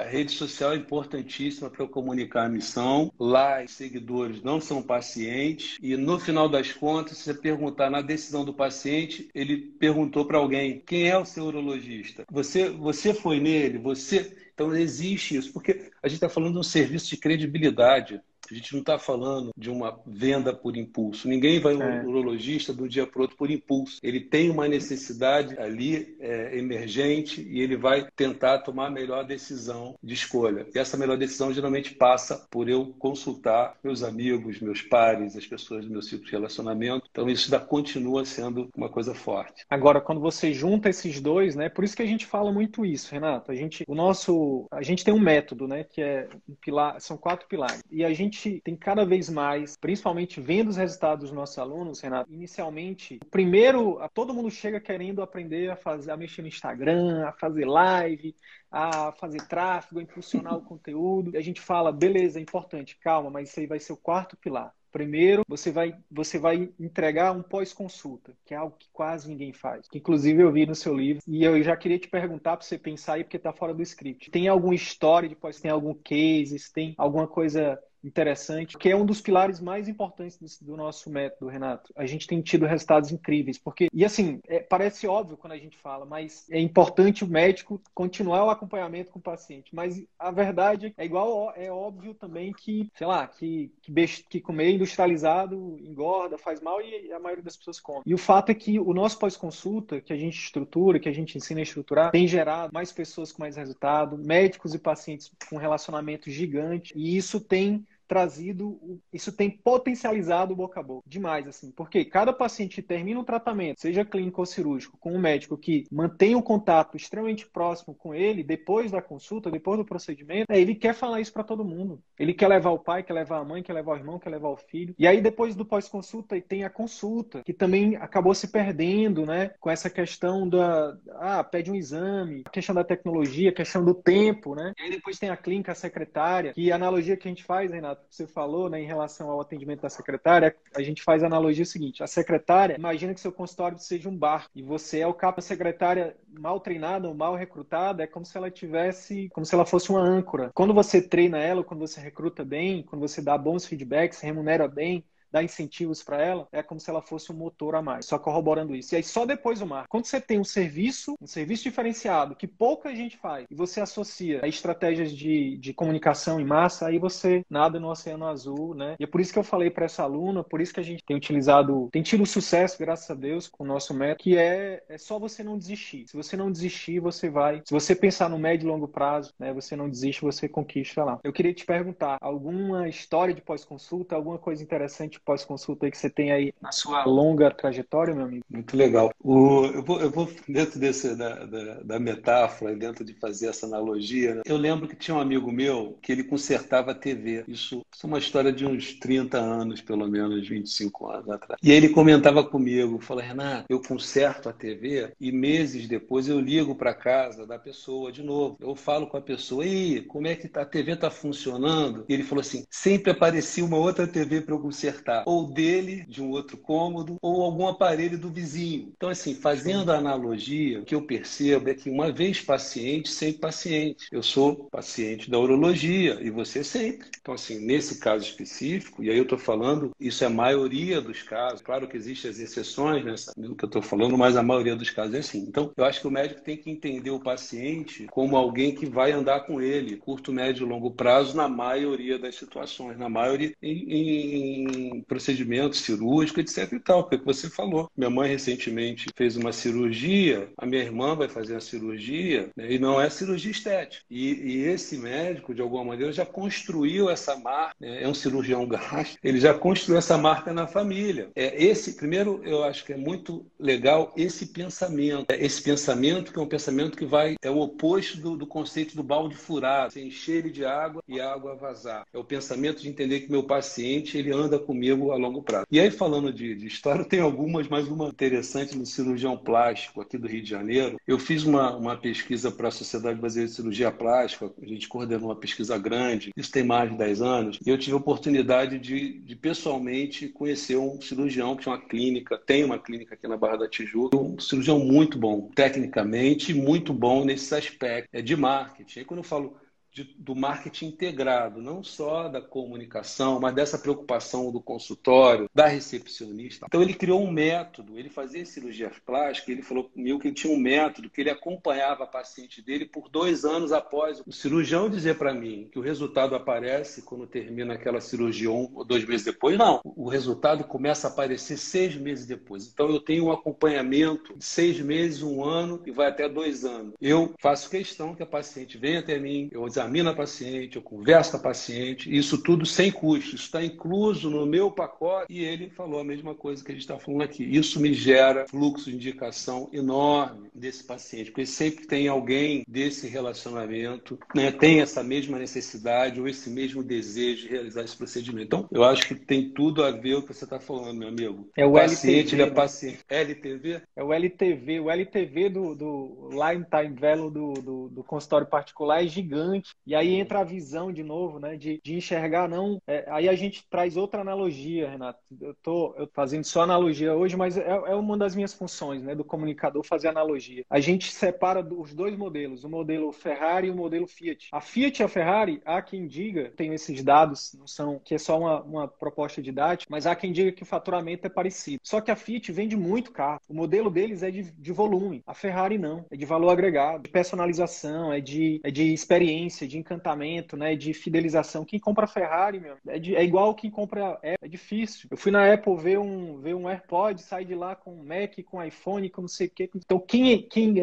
a rede social é importantíssima para eu comunicar a missão. Lá, os seguidores não são pacientes e no final das contas, se você perguntar na decisão do paciente, ele perguntou para alguém: quem é o seu urologista? Você, você foi nele? Você. Então, existe isso, porque a gente está falando de um serviço de credibilidade. A gente não está falando de uma venda por impulso. Ninguém vai é. um urologista do dia para outro por impulso. Ele tem uma necessidade ali é, emergente e ele vai tentar tomar a melhor decisão de escolha. E essa melhor decisão geralmente passa por eu consultar meus amigos, meus pares, as pessoas do meu ciclo de relacionamento. Então isso ainda continua sendo uma coisa forte. Agora, quando você junta esses dois, né? Por isso que a gente fala muito isso, Renato. A gente, o nosso, a gente tem um método, né? Que é um pilar, são quatro pilares. E a gente gente tem cada vez mais, principalmente vendo os resultados dos nossos alunos, Renato, inicialmente, primeiro, todo mundo chega querendo aprender a fazer, a mexer no Instagram, a fazer live, a fazer tráfego, a impulsionar o conteúdo. E a gente fala, beleza, é importante, calma, mas isso aí vai ser o quarto pilar. Primeiro, você vai, você vai entregar um pós-consulta, que é algo que quase ninguém faz. Que inclusive eu vi no seu livro. E eu já queria te perguntar para você pensar aí, porque está fora do script. Tem alguma história de pós, tem algum case, tem alguma coisa interessante, que é um dos pilares mais importantes do, nosso método, Renato. A gente tem tido resultados incríveis, porque, e assim, é, parece óbvio quando a gente fala, mas é importante o médico continuar o acompanhamento com o paciente. Mas a verdade é igual, é óbvio também que, sei lá, que, que, que comer industrializado engorda, faz mal e a maioria das pessoas come. E o fato é que o nosso pós-consulta, que a gente estrutura, que a gente ensina a estruturar, tem gerado mais pessoas com mais resultado, médicos e pacientes com relacionamento gigante, e isso tem trazido, isso tem potencializado o boca a boca demais, assim, porque cada paciente que termina um tratamento, seja clínico ou cirúrgico, com um médico que mantém um contato extremamente próximo com ele, depois da consulta, depois do procedimento, é, ele quer falar isso para todo mundo. Ele quer levar o pai, quer levar a mãe, quer levar o irmão, quer levar o filho. E aí, depois do pós-consulta, tem a consulta, que também acabou se perdendo, né, com essa questão da, ah, pede um exame, a questão da tecnologia, a questão do tempo, né. E aí depois tem a clínica, a secretária, que a analogia que a gente faz, Renato, você falou, né, em relação ao atendimento da secretária, a gente faz a analogia seguinte: a secretária, imagina que seu consultório seja um bar e você é o capa secretária mal treinada ou mal recrutada, é como se ela tivesse, como se ela fosse uma âncora. Quando você treina ela, quando você recruta bem, quando você dá bons feedbacks, remunera bem, dar incentivos para ela, é como se ela fosse um motor a mais, só corroborando isso. E aí só depois o marketing. Quando você tem um serviço, um serviço diferenciado, que pouca gente faz, e você associa a estratégias de, de comunicação em massa, aí você nada no oceano azul, né? E é por isso que eu falei para essa aluna, por isso que a gente tem utilizado, tem tido sucesso, graças a Deus, com o nosso método, que é, é só você não desistir. Se você não desistir, você vai. Se você pensar no médio e longo prazo, né? Você não desiste, você conquista lá. Eu queria te perguntar, alguma história de pós-consulta, alguma coisa interessante pós-consulta que você tem aí na sua longa trajetória, meu amigo? Muito legal. O, eu, vou, eu, vou, dentro desse, da, da, da, metáfora, dentro de fazer essa analogia, né? eu lembro que tinha um amigo meu que ele consertava a TV. Isso, isso é uma história de uns 30 anos, pelo menos 25 anos atrás. E ele comentava comigo, falou, Renato, eu conserto a TV e meses depois eu ligo para casa da pessoa de novo. Eu falo com a pessoa, e como é que tá, a TV está funcionando? E ele falou assim, sempre aparecia uma outra TV para eu consertar necessitar ou dele, de um outro cômodo, ou algum aparelho do vizinho. Então, assim, fazendo a analogia, o que eu percebo é que uma vez paciente, sempre paciente. Eu sou paciente da urologia e você sempre. Então, assim, nesse caso específico, e aí eu estou falando, isso é a maioria dos casos. Claro que existem as exceções nessa, no que eu estou falando, mas a maioria dos casos é assim. Então, eu acho que o médico tem que entender o paciente como alguém que vai andar com ele, curto, médio e longo prazo, na maioria das situações, na maioria em, em procedimentos cirúrgicos, etc e tal, porque você falou. Minha mãe recentemente fez uma cirurgia, a minha irmã vai fazer a cirurgia, né, e não é cirurgia estética. E, e, esse médico, de alguma maneira, já construiu essa marca, né, é um cirurgião gasto, ele já construiu essa marca na família. É esse, primeiro, eu acho que é muito legal esse pensamento, é esse pensamento que é um pensamento que vai, é o oposto do, do conceito do balde furado, você encher ele de água e a água vazar. É o pensamento de entender que meu paciente, ele anda comigo a longo prazo. E aí, falando de, de história, tem algumas, mas uma interessante no cirurgião plástico aqui do Rio de Janeiro. Eu fiz uma, uma pesquisa para a Sociedade Brasileira de Cirurgia Plástica, a gente coordenou uma pesquisa grande, isso tem mais de 10 anos, e eu tive a oportunidade de, de pessoalmente conhecer um cirurgião que tinha uma clínica, tem uma clínica aqui na Barra da Tijuca, um cirurgião muito bom, tecnicamente, muito bom nesses aspectos é de marketing. Aí quando eu falo de, do marketing integrado, não só da comunicação, mas dessa preocupação do consultório, da recepcionista. Então ele criou um método, ele fazia cirurgia plástica, ele falou comigo que ele tinha um método que ele acompanhava a paciente dele por dois anos após o cirurgião dizer para mim que o resultado aparece quando termina aquela cirurgia um ou dois meses depois. Não, o resultado começa a aparecer seis meses depois. Então eu tenho um acompanhamento de seis meses, um ano e vai até dois anos. Eu faço questão que a paciente venha até mim, eu examino a paciente, eu converso com a paciente, isso tudo sem custo, isso está incluso no meu pacote. E ele falou a mesma coisa que a gente está falando aqui. Isso me gera fluxo de indicação enorme desse paciente, porque sempre tem alguém desse relacionamento, né, tem essa mesma necessidade ou esse mesmo desejo de realizar esse procedimento. Então, eu acho que tem tudo a ver com o que você está falando, meu amigo. É o, paciente, LTV, ele é né? paciente. LTV? É o LTV. O LTV do, do Lifetime Value do, do, do consultório particular é gigante e aí entra a visão de novo, né? De, de enxergar, não. É, aí a gente traz outra analogia, Renato. Eu tô eu fazendo só analogia hoje, mas é, é, uma das minhas funções, né? Do comunicador fazer analogia. A gente separa os dois modelos, o modelo Ferrari e o modelo Fiat. A Fiat e a Ferrari, há quem diga, tenho esses dados, não são que é só uma, uma proposta didática, mas há quem diga que o faturamento é parecido. Só que a Fiat vende muito carro. O modelo deles é de, de volume. A Ferrari não. É de valor agregado, de personalização, é de, é de experiência de encantamento, né, de fidelização. Quem compra Ferrari, meu, é, de, é igual quem compra Apple, é difícil. Eu fui na Apple ver um, ver um AirPod, sair de lá com Mac, com iPhone, com não sei o quê. Então, quem, quem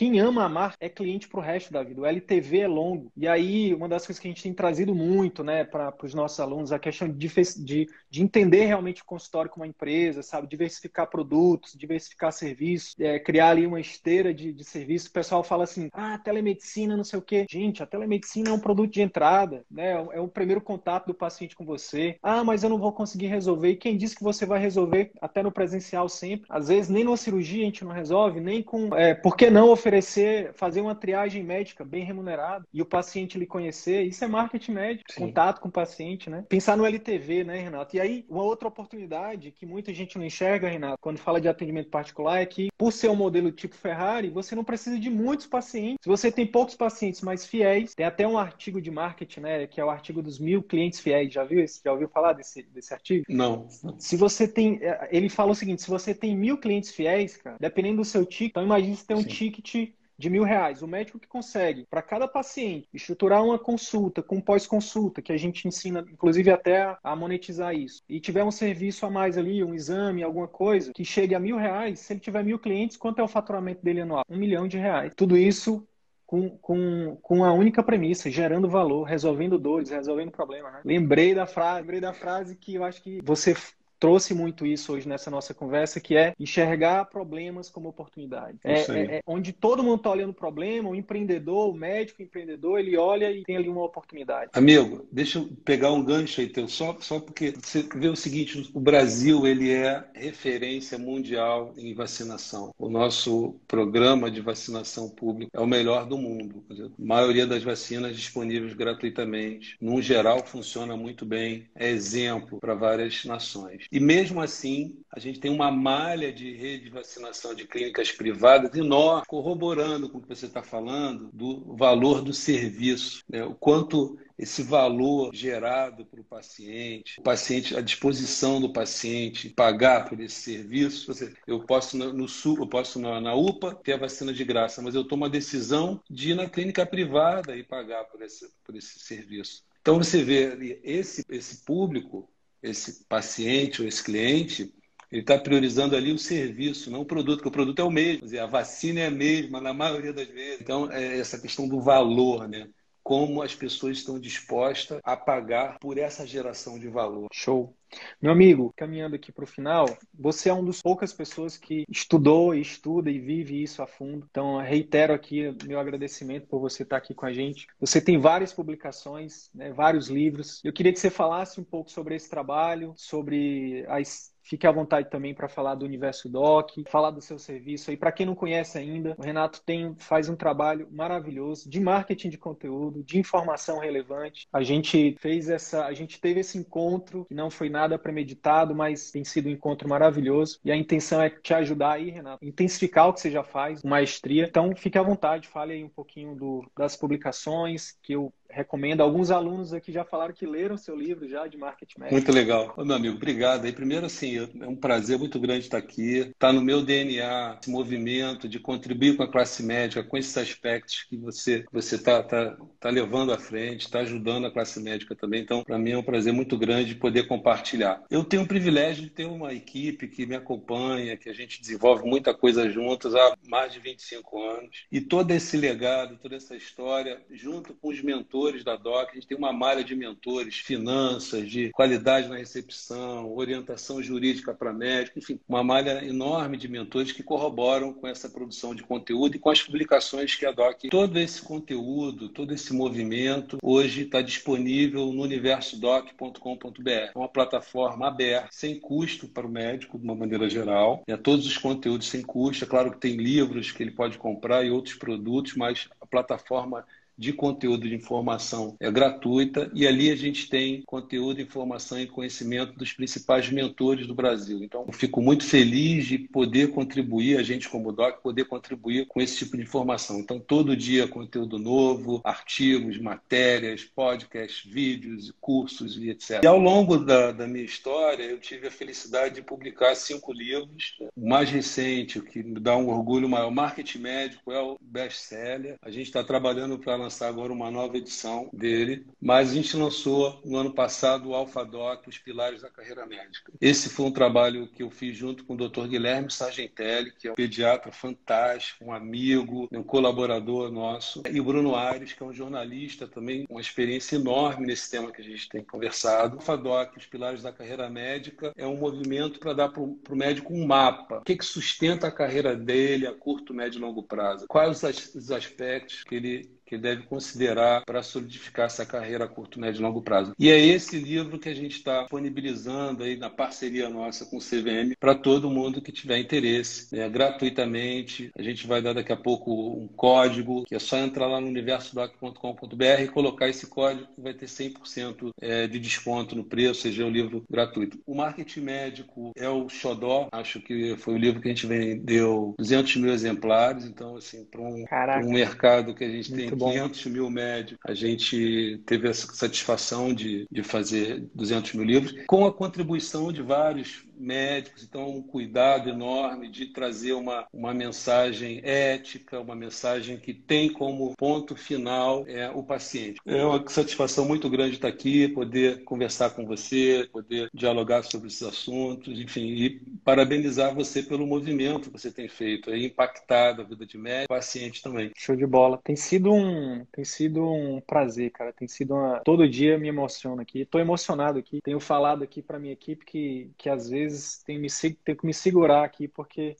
quem ama a marca é cliente para o resto da vida. O LTV é longo. E aí, uma das coisas que a gente tem trazido muito né, para os nossos alunos, a questão de, de, de, entender realmente o consultório como uma empresa, sabe? Diversificar produtos, diversificar serviços, é, criar ali uma esteira de, de serviços. O pessoal fala assim, ah, telemedicina, não sei o quê. Gente, a telemedicina é um produto de entrada, né? É o primeiro contato do paciente com você. Ah, mas eu não vou conseguir resolver. E quem disse que você vai resolver até no presencial sempre? Às vezes, nem numa cirurgia a gente não resolve, nem com... É, por que não oferecer oferecer, fazer uma triagem médica bem remunerada e o paciente lhe conhecer, isso é marketing médico, Sim. contato com o paciente, né? Pensar no LTV, né, Renato? E aí, uma outra oportunidade que muita gente não enxerga, Renato, quando fala de atendimento particular, é que, por ser um modelo tipo Ferrari, você não precisa de muitos pacientes. Se você tem poucos pacientes mais fiéis, tem até um artigo de marketing, né, que é o artigo dos mil clientes fiéis. Já viu esse? Já ouviu falar desse, desse artigo? Não. Se você tem. Ele fala o seguinte: se você tem mil clientes fiéis, cara, dependendo do seu ticket, então imagine se tem um Sim. ticket de mil reais. O médico que consegue, para cada paciente, estruturar uma consulta com pós-consulta, que a gente ensina, inclusive, até a monetizar isso, e tiver um serviço a mais ali, um exame, alguma coisa, que chegue a mil reais, se ele tiver mil clientes, quanto é o faturamento dele anual? Um milhão de reais. Tudo isso com, com, com a única premissa, gerando valor, resolvendo dores, resolvendo problemas. Né? Lembrei da frase, lembrei da frase que eu acho que você trouxe muito isso hoje nessa nossa conversa, que é enxergar problemas como oportunidade. É, é, é, onde todo mundo está olhando o problema, o empreendedor, o médico o empreendedor, ele olha e tem ali uma oportunidade. Amigo, deixa eu pegar um gancho aí teu, só, só porque você vê o seguinte, o Brasil ele é referência mundial em vacinação. O nosso programa de vacinação pública é o melhor do mundo. A maioria das vacinas disponíveis gratuitamente. Num geral, funciona muito bem. É exemplo para várias nações. E mesmo assim, a gente tem uma malha de rede de vacinação de clínicas privadas enorme, corroborando com o que você está falando do valor do serviço, né? o quanto esse valor gerado para o paciente, o paciente, a disposição do paciente pagar por esse serviço. Eu posso no sul, eu posso na, UPA ter a vacina de graça, mas eu tomo a decisão de ir na clínica privada e pagar por esse, por esse serviço. Então você vê esse, esse público, esse paciente ou esse cliente, ele está priorizando ali o serviço, não o produto, porque o produto é o mesmo, a vacina é a mesma na maioria das vezes. Então, é essa questão do valor, né? Como as pessoas estão dispostas a pagar por essa geração de valor. Show. Meu amigo, caminhando aqui para o final, você é uma das poucas pessoas que estudou, estuda e vive isso a fundo. Então, reitero aqui meu agradecimento por você estar aqui com a gente. Você tem várias publicações, né, vários livros. Eu queria que você falasse um pouco sobre esse trabalho, sobre as Fique à vontade também para falar do Universo Doc, falar do seu serviço. E para quem não conhece ainda, o Renato tem, faz um trabalho maravilhoso de marketing de conteúdo, de informação relevante. A gente fez essa, a gente teve esse encontro que não foi nada premeditado, mas tem sido um encontro maravilhoso. E a intenção é te ajudar aí, Renato, intensificar o que você já faz, maestria. Então, fique à vontade, fale aí um pouquinho do, das publicações que eu recomendo. Alguns alunos aqui já falaram que leram seu livro já de marketing médico. Muito legal. Ô, meu amigo, obrigado. E primeiro, assim, é um prazer muito grande estar aqui. Está no meu DNA esse movimento de contribuir com a classe médica, com esses aspectos que você você está tá, tá levando à frente, está ajudando a classe médica também. Então, para mim é um prazer muito grande poder compartilhar. Eu tenho o privilégio de ter uma equipe que me acompanha, que a gente desenvolve muita coisa juntos há mais de 25 anos. E todo esse legado, toda essa história, junto com os mentores mentores da DOC, a gente tem uma malha de mentores, finanças, de qualidade na recepção, orientação jurídica para médico, enfim, uma malha enorme de mentores que corroboram com essa produção de conteúdo e com as publicações que a DOC. Todo esse conteúdo, todo esse movimento, hoje está disponível no universodoc.com.br. É uma plataforma aberta, sem custo para o médico, de uma maneira geral. É todos os conteúdos sem custo. É claro que tem livros que ele pode comprar e outros produtos, mas a plataforma de conteúdo de informação é gratuita e ali a gente tem conteúdo, informação e conhecimento dos principais mentores do Brasil. Então, fico muito feliz de poder contribuir, a gente como DOC, poder contribuir com esse tipo de informação. Então, todo dia conteúdo novo, artigos, matérias, podcasts, vídeos, cursos e etc. E ao longo da, da minha história, eu tive a felicidade de publicar cinco livros. O mais recente, o que me dá um orgulho maior, Marketing Médico, é o best-seller. A gente está trabalhando para lançar agora uma nova edição dele, mas a gente lançou no ano passado o Alpha Doc, Os Pilares da Carreira Médica. Esse foi um trabalho que eu fiz junto com o Dr. Guilherme Sargentelli, que é um pediatra fantástico, um amigo, um colaborador nosso, e o Bruno Aires, que é um jornalista também, uma experiência enorme nesse tema que a gente tem conversado. O Alpha Doc, Os Pilares da Carreira Médica, é um movimento para dar para o médico um mapa. O que, que sustenta a carreira dele a curto, médio e longo prazo? Quais os aspectos que ele que deve considerar para solidificar essa carreira a curto, médio e longo prazo. E é esse livro que a gente está disponibilizando aí na parceria nossa com o CVM para todo mundo que tiver interesse, né? gratuitamente. A gente vai dar daqui a pouco um código, que é só entrar lá no universodoc.com.br e colocar esse código que vai ter 100% é, de desconto no preço, ou seja, é o livro gratuito. O Marketing Médico é o Xodó, acho que foi o livro que a gente vendeu 200 mil exemplares, então, assim, para um, um mercado que a gente Muito tem 500 mil médios. A gente teve a satisfação de, de fazer 200 mil livros, com a contribuição de vários médicos, então um cuidado enorme de trazer uma, uma mensagem ética, uma mensagem que tem como ponto final é, o paciente. É uma satisfação muito grande estar aqui, poder conversar com você, poder dialogar sobre esses assuntos, enfim, e parabenizar você pelo movimento que você tem feito, aí impactado a vida de médico, paciente também. Show de bola. Tem sido um, tem sido um prazer, cara. Tem sido uma... todo dia me emociona aqui. Estou emocionado aqui. Tenho falado aqui para minha equipe que, que às vezes tem, me, tem que me segurar aqui porque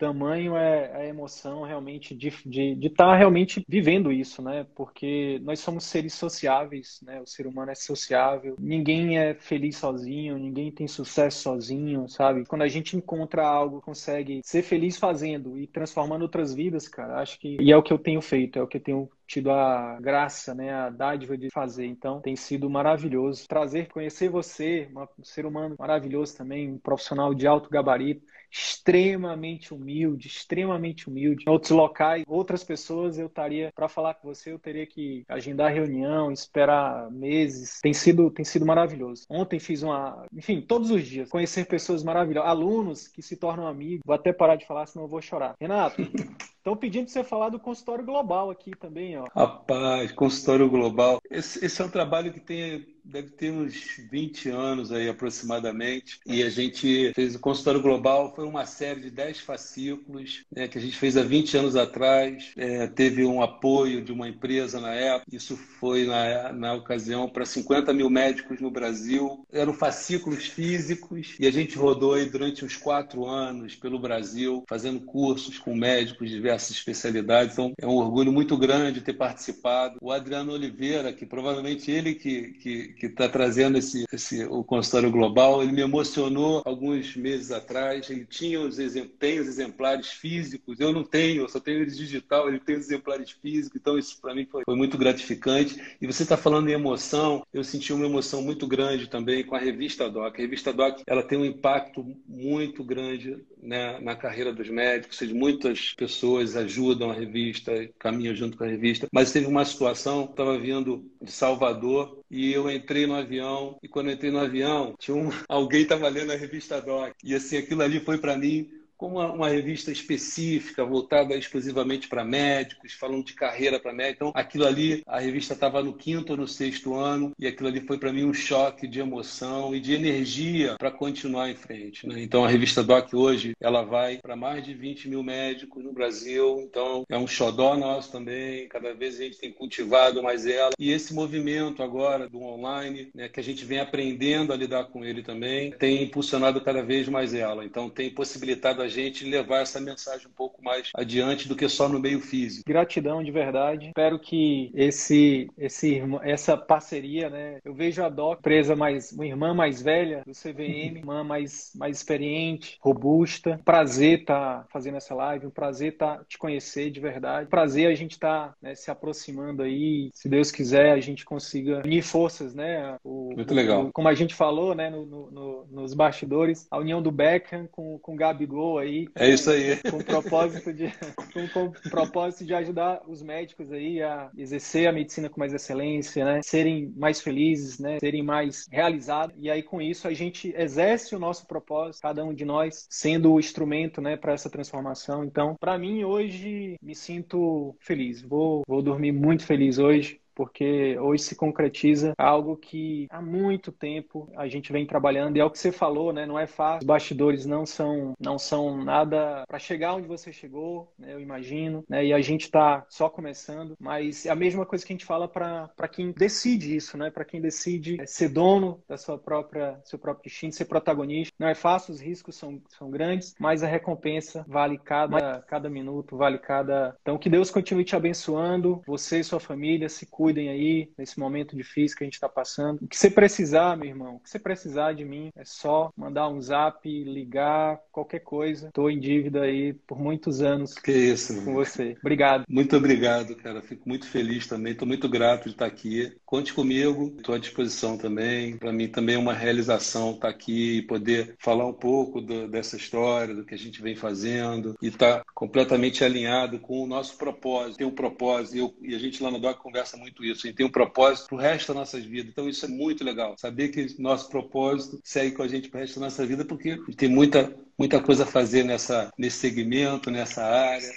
tamanho é a emoção realmente de estar de, de tá realmente vivendo isso, né? Porque nós somos seres sociáveis, né? O ser humano é sociável. Ninguém é feliz sozinho, ninguém tem sucesso sozinho, sabe? Quando a gente encontra algo, consegue ser feliz fazendo e transformando outras vidas, cara, acho que e é o que eu tenho feito, é o que eu tenho tido a graça, né, a dádiva de fazer. Então, tem sido maravilhoso trazer, conhecer você, um ser humano maravilhoso também, um profissional de alto gabarito extremamente humilde, extremamente humilde. Em outros locais, outras pessoas, eu estaria para falar com você, eu teria que agendar reunião, esperar meses. Tem sido, tem sido maravilhoso. Ontem fiz uma, enfim, todos os dias conhecer pessoas maravilhosas, alunos que se tornam amigos. Vou até parar de falar, senão eu vou chorar. Renato, Estão pedindo para você falar do consultório global aqui também, ó. Rapaz, consultório global. Esse, esse é um trabalho que tem deve ter uns 20 anos aí aproximadamente. E a gente fez o Consultório Global, foi uma série de 10 fascículos né, que a gente fez há 20 anos atrás. É, teve um apoio de uma empresa na época. Isso foi na, na ocasião para 50 mil médicos no Brasil. Eram fascículos físicos e a gente rodou aí durante uns quatro anos pelo Brasil, fazendo cursos com médicos de diversas especialidades. Então é um orgulho muito grande ter participado. O Adriano Oliveira, que provavelmente ele que, que que está trazendo esse, esse, o consultório global. Ele me emocionou alguns meses atrás. Ele tinha os, tem os exemplares físicos, eu não tenho, eu só tenho eles digital, ele tem os exemplares físicos, então isso para mim foi, foi, muito gratificante. E você está falando em emoção, eu senti uma emoção muito grande também com a revista Doc. A revista Doc ela tem um impacto muito grande né, na carreira dos médicos, seja, muitas pessoas ajudam a revista, caminham junto com a revista, mas teve uma situação, estava vindo de Salvador e eu entrei no avião e quando entrei no avião tinha um alguém estava lendo a revista Doc e assim aquilo ali foi para mim como uma, uma, revista específica, voltada exclusivamente para médicos, falando de carreira para médicos. Então, aquilo ali, a revista estava no quinto ou no sexto ano, e aquilo ali foi para mim um choque de emoção e de energia para continuar em frente. Né? Então, a revista Doc hoje, ela vai para mais de 20 mil médicos no Brasil, então é um xodó nosso também, cada vez a gente tem cultivado mais ela. E esse movimento agora do online, né, que a gente vem aprendendo a lidar com ele também, tem impulsionado cada vez mais ela. Então, tem possibilitado a gente levar essa mensagem um pouco mais adiante do que só no meio físico. Gratidão de verdade. Espero que esse, esse, essa parceria, né? Eu vejo a Doc, empresa mais, uma irmã mais velha do CVM, irmã mais, mais experiente, robusta. Prazer estar tá fazendo essa live, um prazer estar tá te conhecer de verdade. Prazer a gente estar tá, né, se aproximando aí. Se Deus quiser, a gente consiga unir forças, né? O, Muito legal. O, como a gente falou, né, no, no, nos bastidores, a união do Beckham com, com o Gabigol aí. É isso aí. Com o propósito de, com, com propósito de ajudar os médicos aí a exercer a medicina com mais excelência, né? Serem mais felizes, né? Serem mais realizados. E aí, com isso, a gente exerce o nosso propósito, cada um de nós sendo o instrumento, né, para essa transformação. Então, para mim, hoje, me sinto feliz. Vou, vou dormir muito feliz hoje porque hoje se concretiza algo que há muito tempo a gente vem trabalhando e é o que você falou, né? Não é fácil. Os bastidores não são não são nada para chegar onde você chegou, né? Eu imagino, né? E a gente está só começando, mas é a mesma coisa que a gente fala para quem decide isso, né? Para quem decide ser dono da sua própria seu próprio destino, ser protagonista. Não é fácil, os riscos são, são grandes, mas a recompensa vale cada cada minuto, vale cada. Então que Deus continue te abençoando, você e sua família se cuidem cuidem aí nesse momento difícil que a gente está passando. O que você precisar, meu irmão, o que você precisar de mim, é só mandar um zap, ligar, qualquer coisa. Estou em dívida aí por muitos anos que isso, com você. Obrigado. Muito obrigado, cara. Fico muito feliz também. Estou muito grato de estar aqui. Conte comigo, estou à disposição também. Para mim também é uma realização estar aqui e poder falar um pouco do, dessa história, do que a gente vem fazendo e estar tá completamente alinhado com o nosso propósito. Tem um propósito e, eu, e a gente lá no DOC conversa muito muito isso. A gente tem um propósito pro resto das nossas vidas. Então isso é muito legal. Saber que nosso propósito segue com a gente pro resto da nossa vida, porque tem muita, muita coisa a fazer nessa, nesse segmento, nessa área.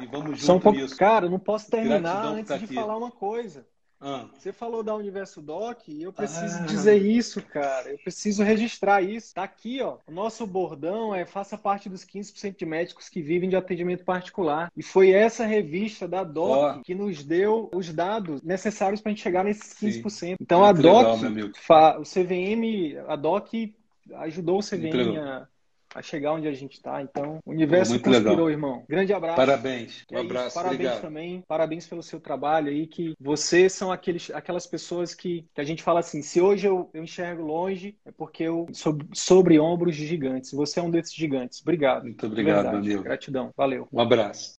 E vamos junto um pouco... nisso. Cara, não posso terminar Gratidão antes tá de aqui. falar uma coisa. Ah. Você falou da Universo Doc e eu preciso ah. dizer isso, cara. Eu preciso registrar isso. Tá aqui, ó. O nosso bordão é faça parte dos 15% de médicos que vivem de atendimento particular. E foi essa revista da Doc oh. que nos deu os dados necessários para a gente chegar nesses 15%. Sim. Então Muito a Doc, legal, o CVM, a Doc ajudou o CVM a a chegar onde a gente está. Então, o universo Muito conspirou, legal. irmão. Grande abraço. Parabéns. Um abraço. Parabéns Obrigado. também. Parabéns pelo seu trabalho aí, que vocês são aqueles, aquelas pessoas que, que a gente fala assim, se hoje eu, eu enxergo longe, é porque eu sou sobre ombros de gigantes. Você é um desses gigantes. Obrigado. Muito obrigado, meu amigo. Gratidão. Valeu. Um abraço.